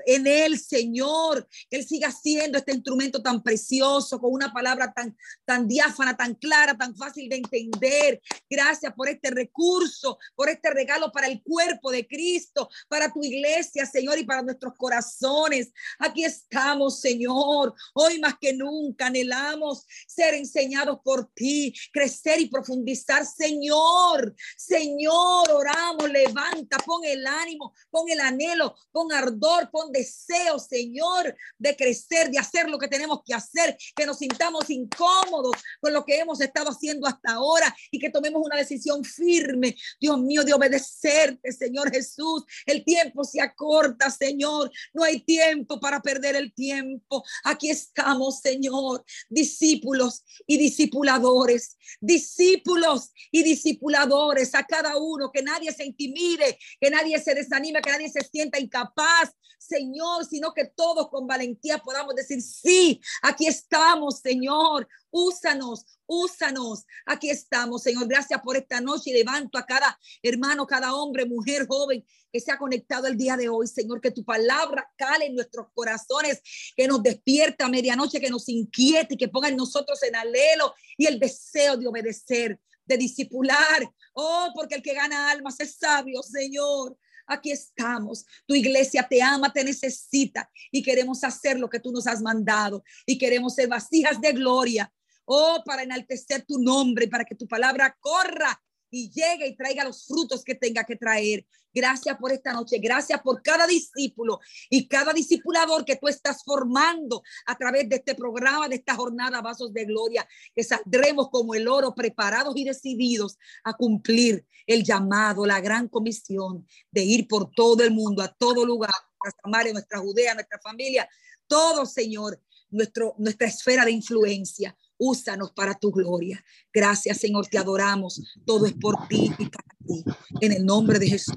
en él, Señor, que él siga siendo este instrumento tan precioso, con una palabra tan, tan diáfana, tan clara, tan fácil de entender. Gracias por este recurso, por este regalo para el cuerpo de Cristo, para tu iglesia, Señor, y para nuestros corazones. Aquí estamos, Señor. Hoy más que nunca anhelamos ser enseñados por ti, crecer y profundizar, Señor. Señor, oramos, levanta, pon el ánimo, pon el anhelo, pon ardor, pon deseo, Señor, de crecer, de hacer lo que tenemos que hacer, que nos sintamos incómodos con lo que hemos estado haciendo hasta ahora y que tomemos una decisión firme, Dios mío, de obedecerte, Señor Jesús. El tiempo se acorta, Señor. No hay tiempo para perder el tiempo. Aquí estamos, Señor, discípulos y discipuladores, discípulos y discipuladores a cada uno, que nadie se intimide, que nadie se desanime, que nadie se sienta incapaz, Señor, sino que todos con valentía podamos decir, sí, aquí estamos, Señor, úsanos, úsanos. Aquí estamos, Señor. Gracias por esta noche y levanto a cada hermano, cada hombre, mujer, joven que se ha conectado el día de hoy, Señor, que tu palabra cale en nuestros corazones, que nos despierta a medianoche, que nos inquiete y que ponga en nosotros el alelo y el deseo de obedecer, de discipular. Oh, porque el que gana almas es sabio, Señor. Aquí estamos. Tu iglesia te ama, te necesita y queremos hacer lo que tú nos has mandado y queremos ser vasijas de gloria. Oh, para enaltecer tu nombre, para que tu palabra corra y llegue y traiga los frutos que tenga que traer. Gracias por esta noche. Gracias por cada discípulo y cada discipulador que tú estás formando a través de este programa, de esta jornada Vasos de Gloria, que saldremos como el oro preparados y decididos a cumplir el llamado, la gran comisión de ir por todo el mundo, a todo lugar, nuestra Samaria, nuestra Judea, nuestra familia, todo, Señor, nuestro, nuestra esfera de influencia. Úsanos para tu gloria. Gracias, Señor, te adoramos. Todo es por ti y para ti. En el nombre de Jesús.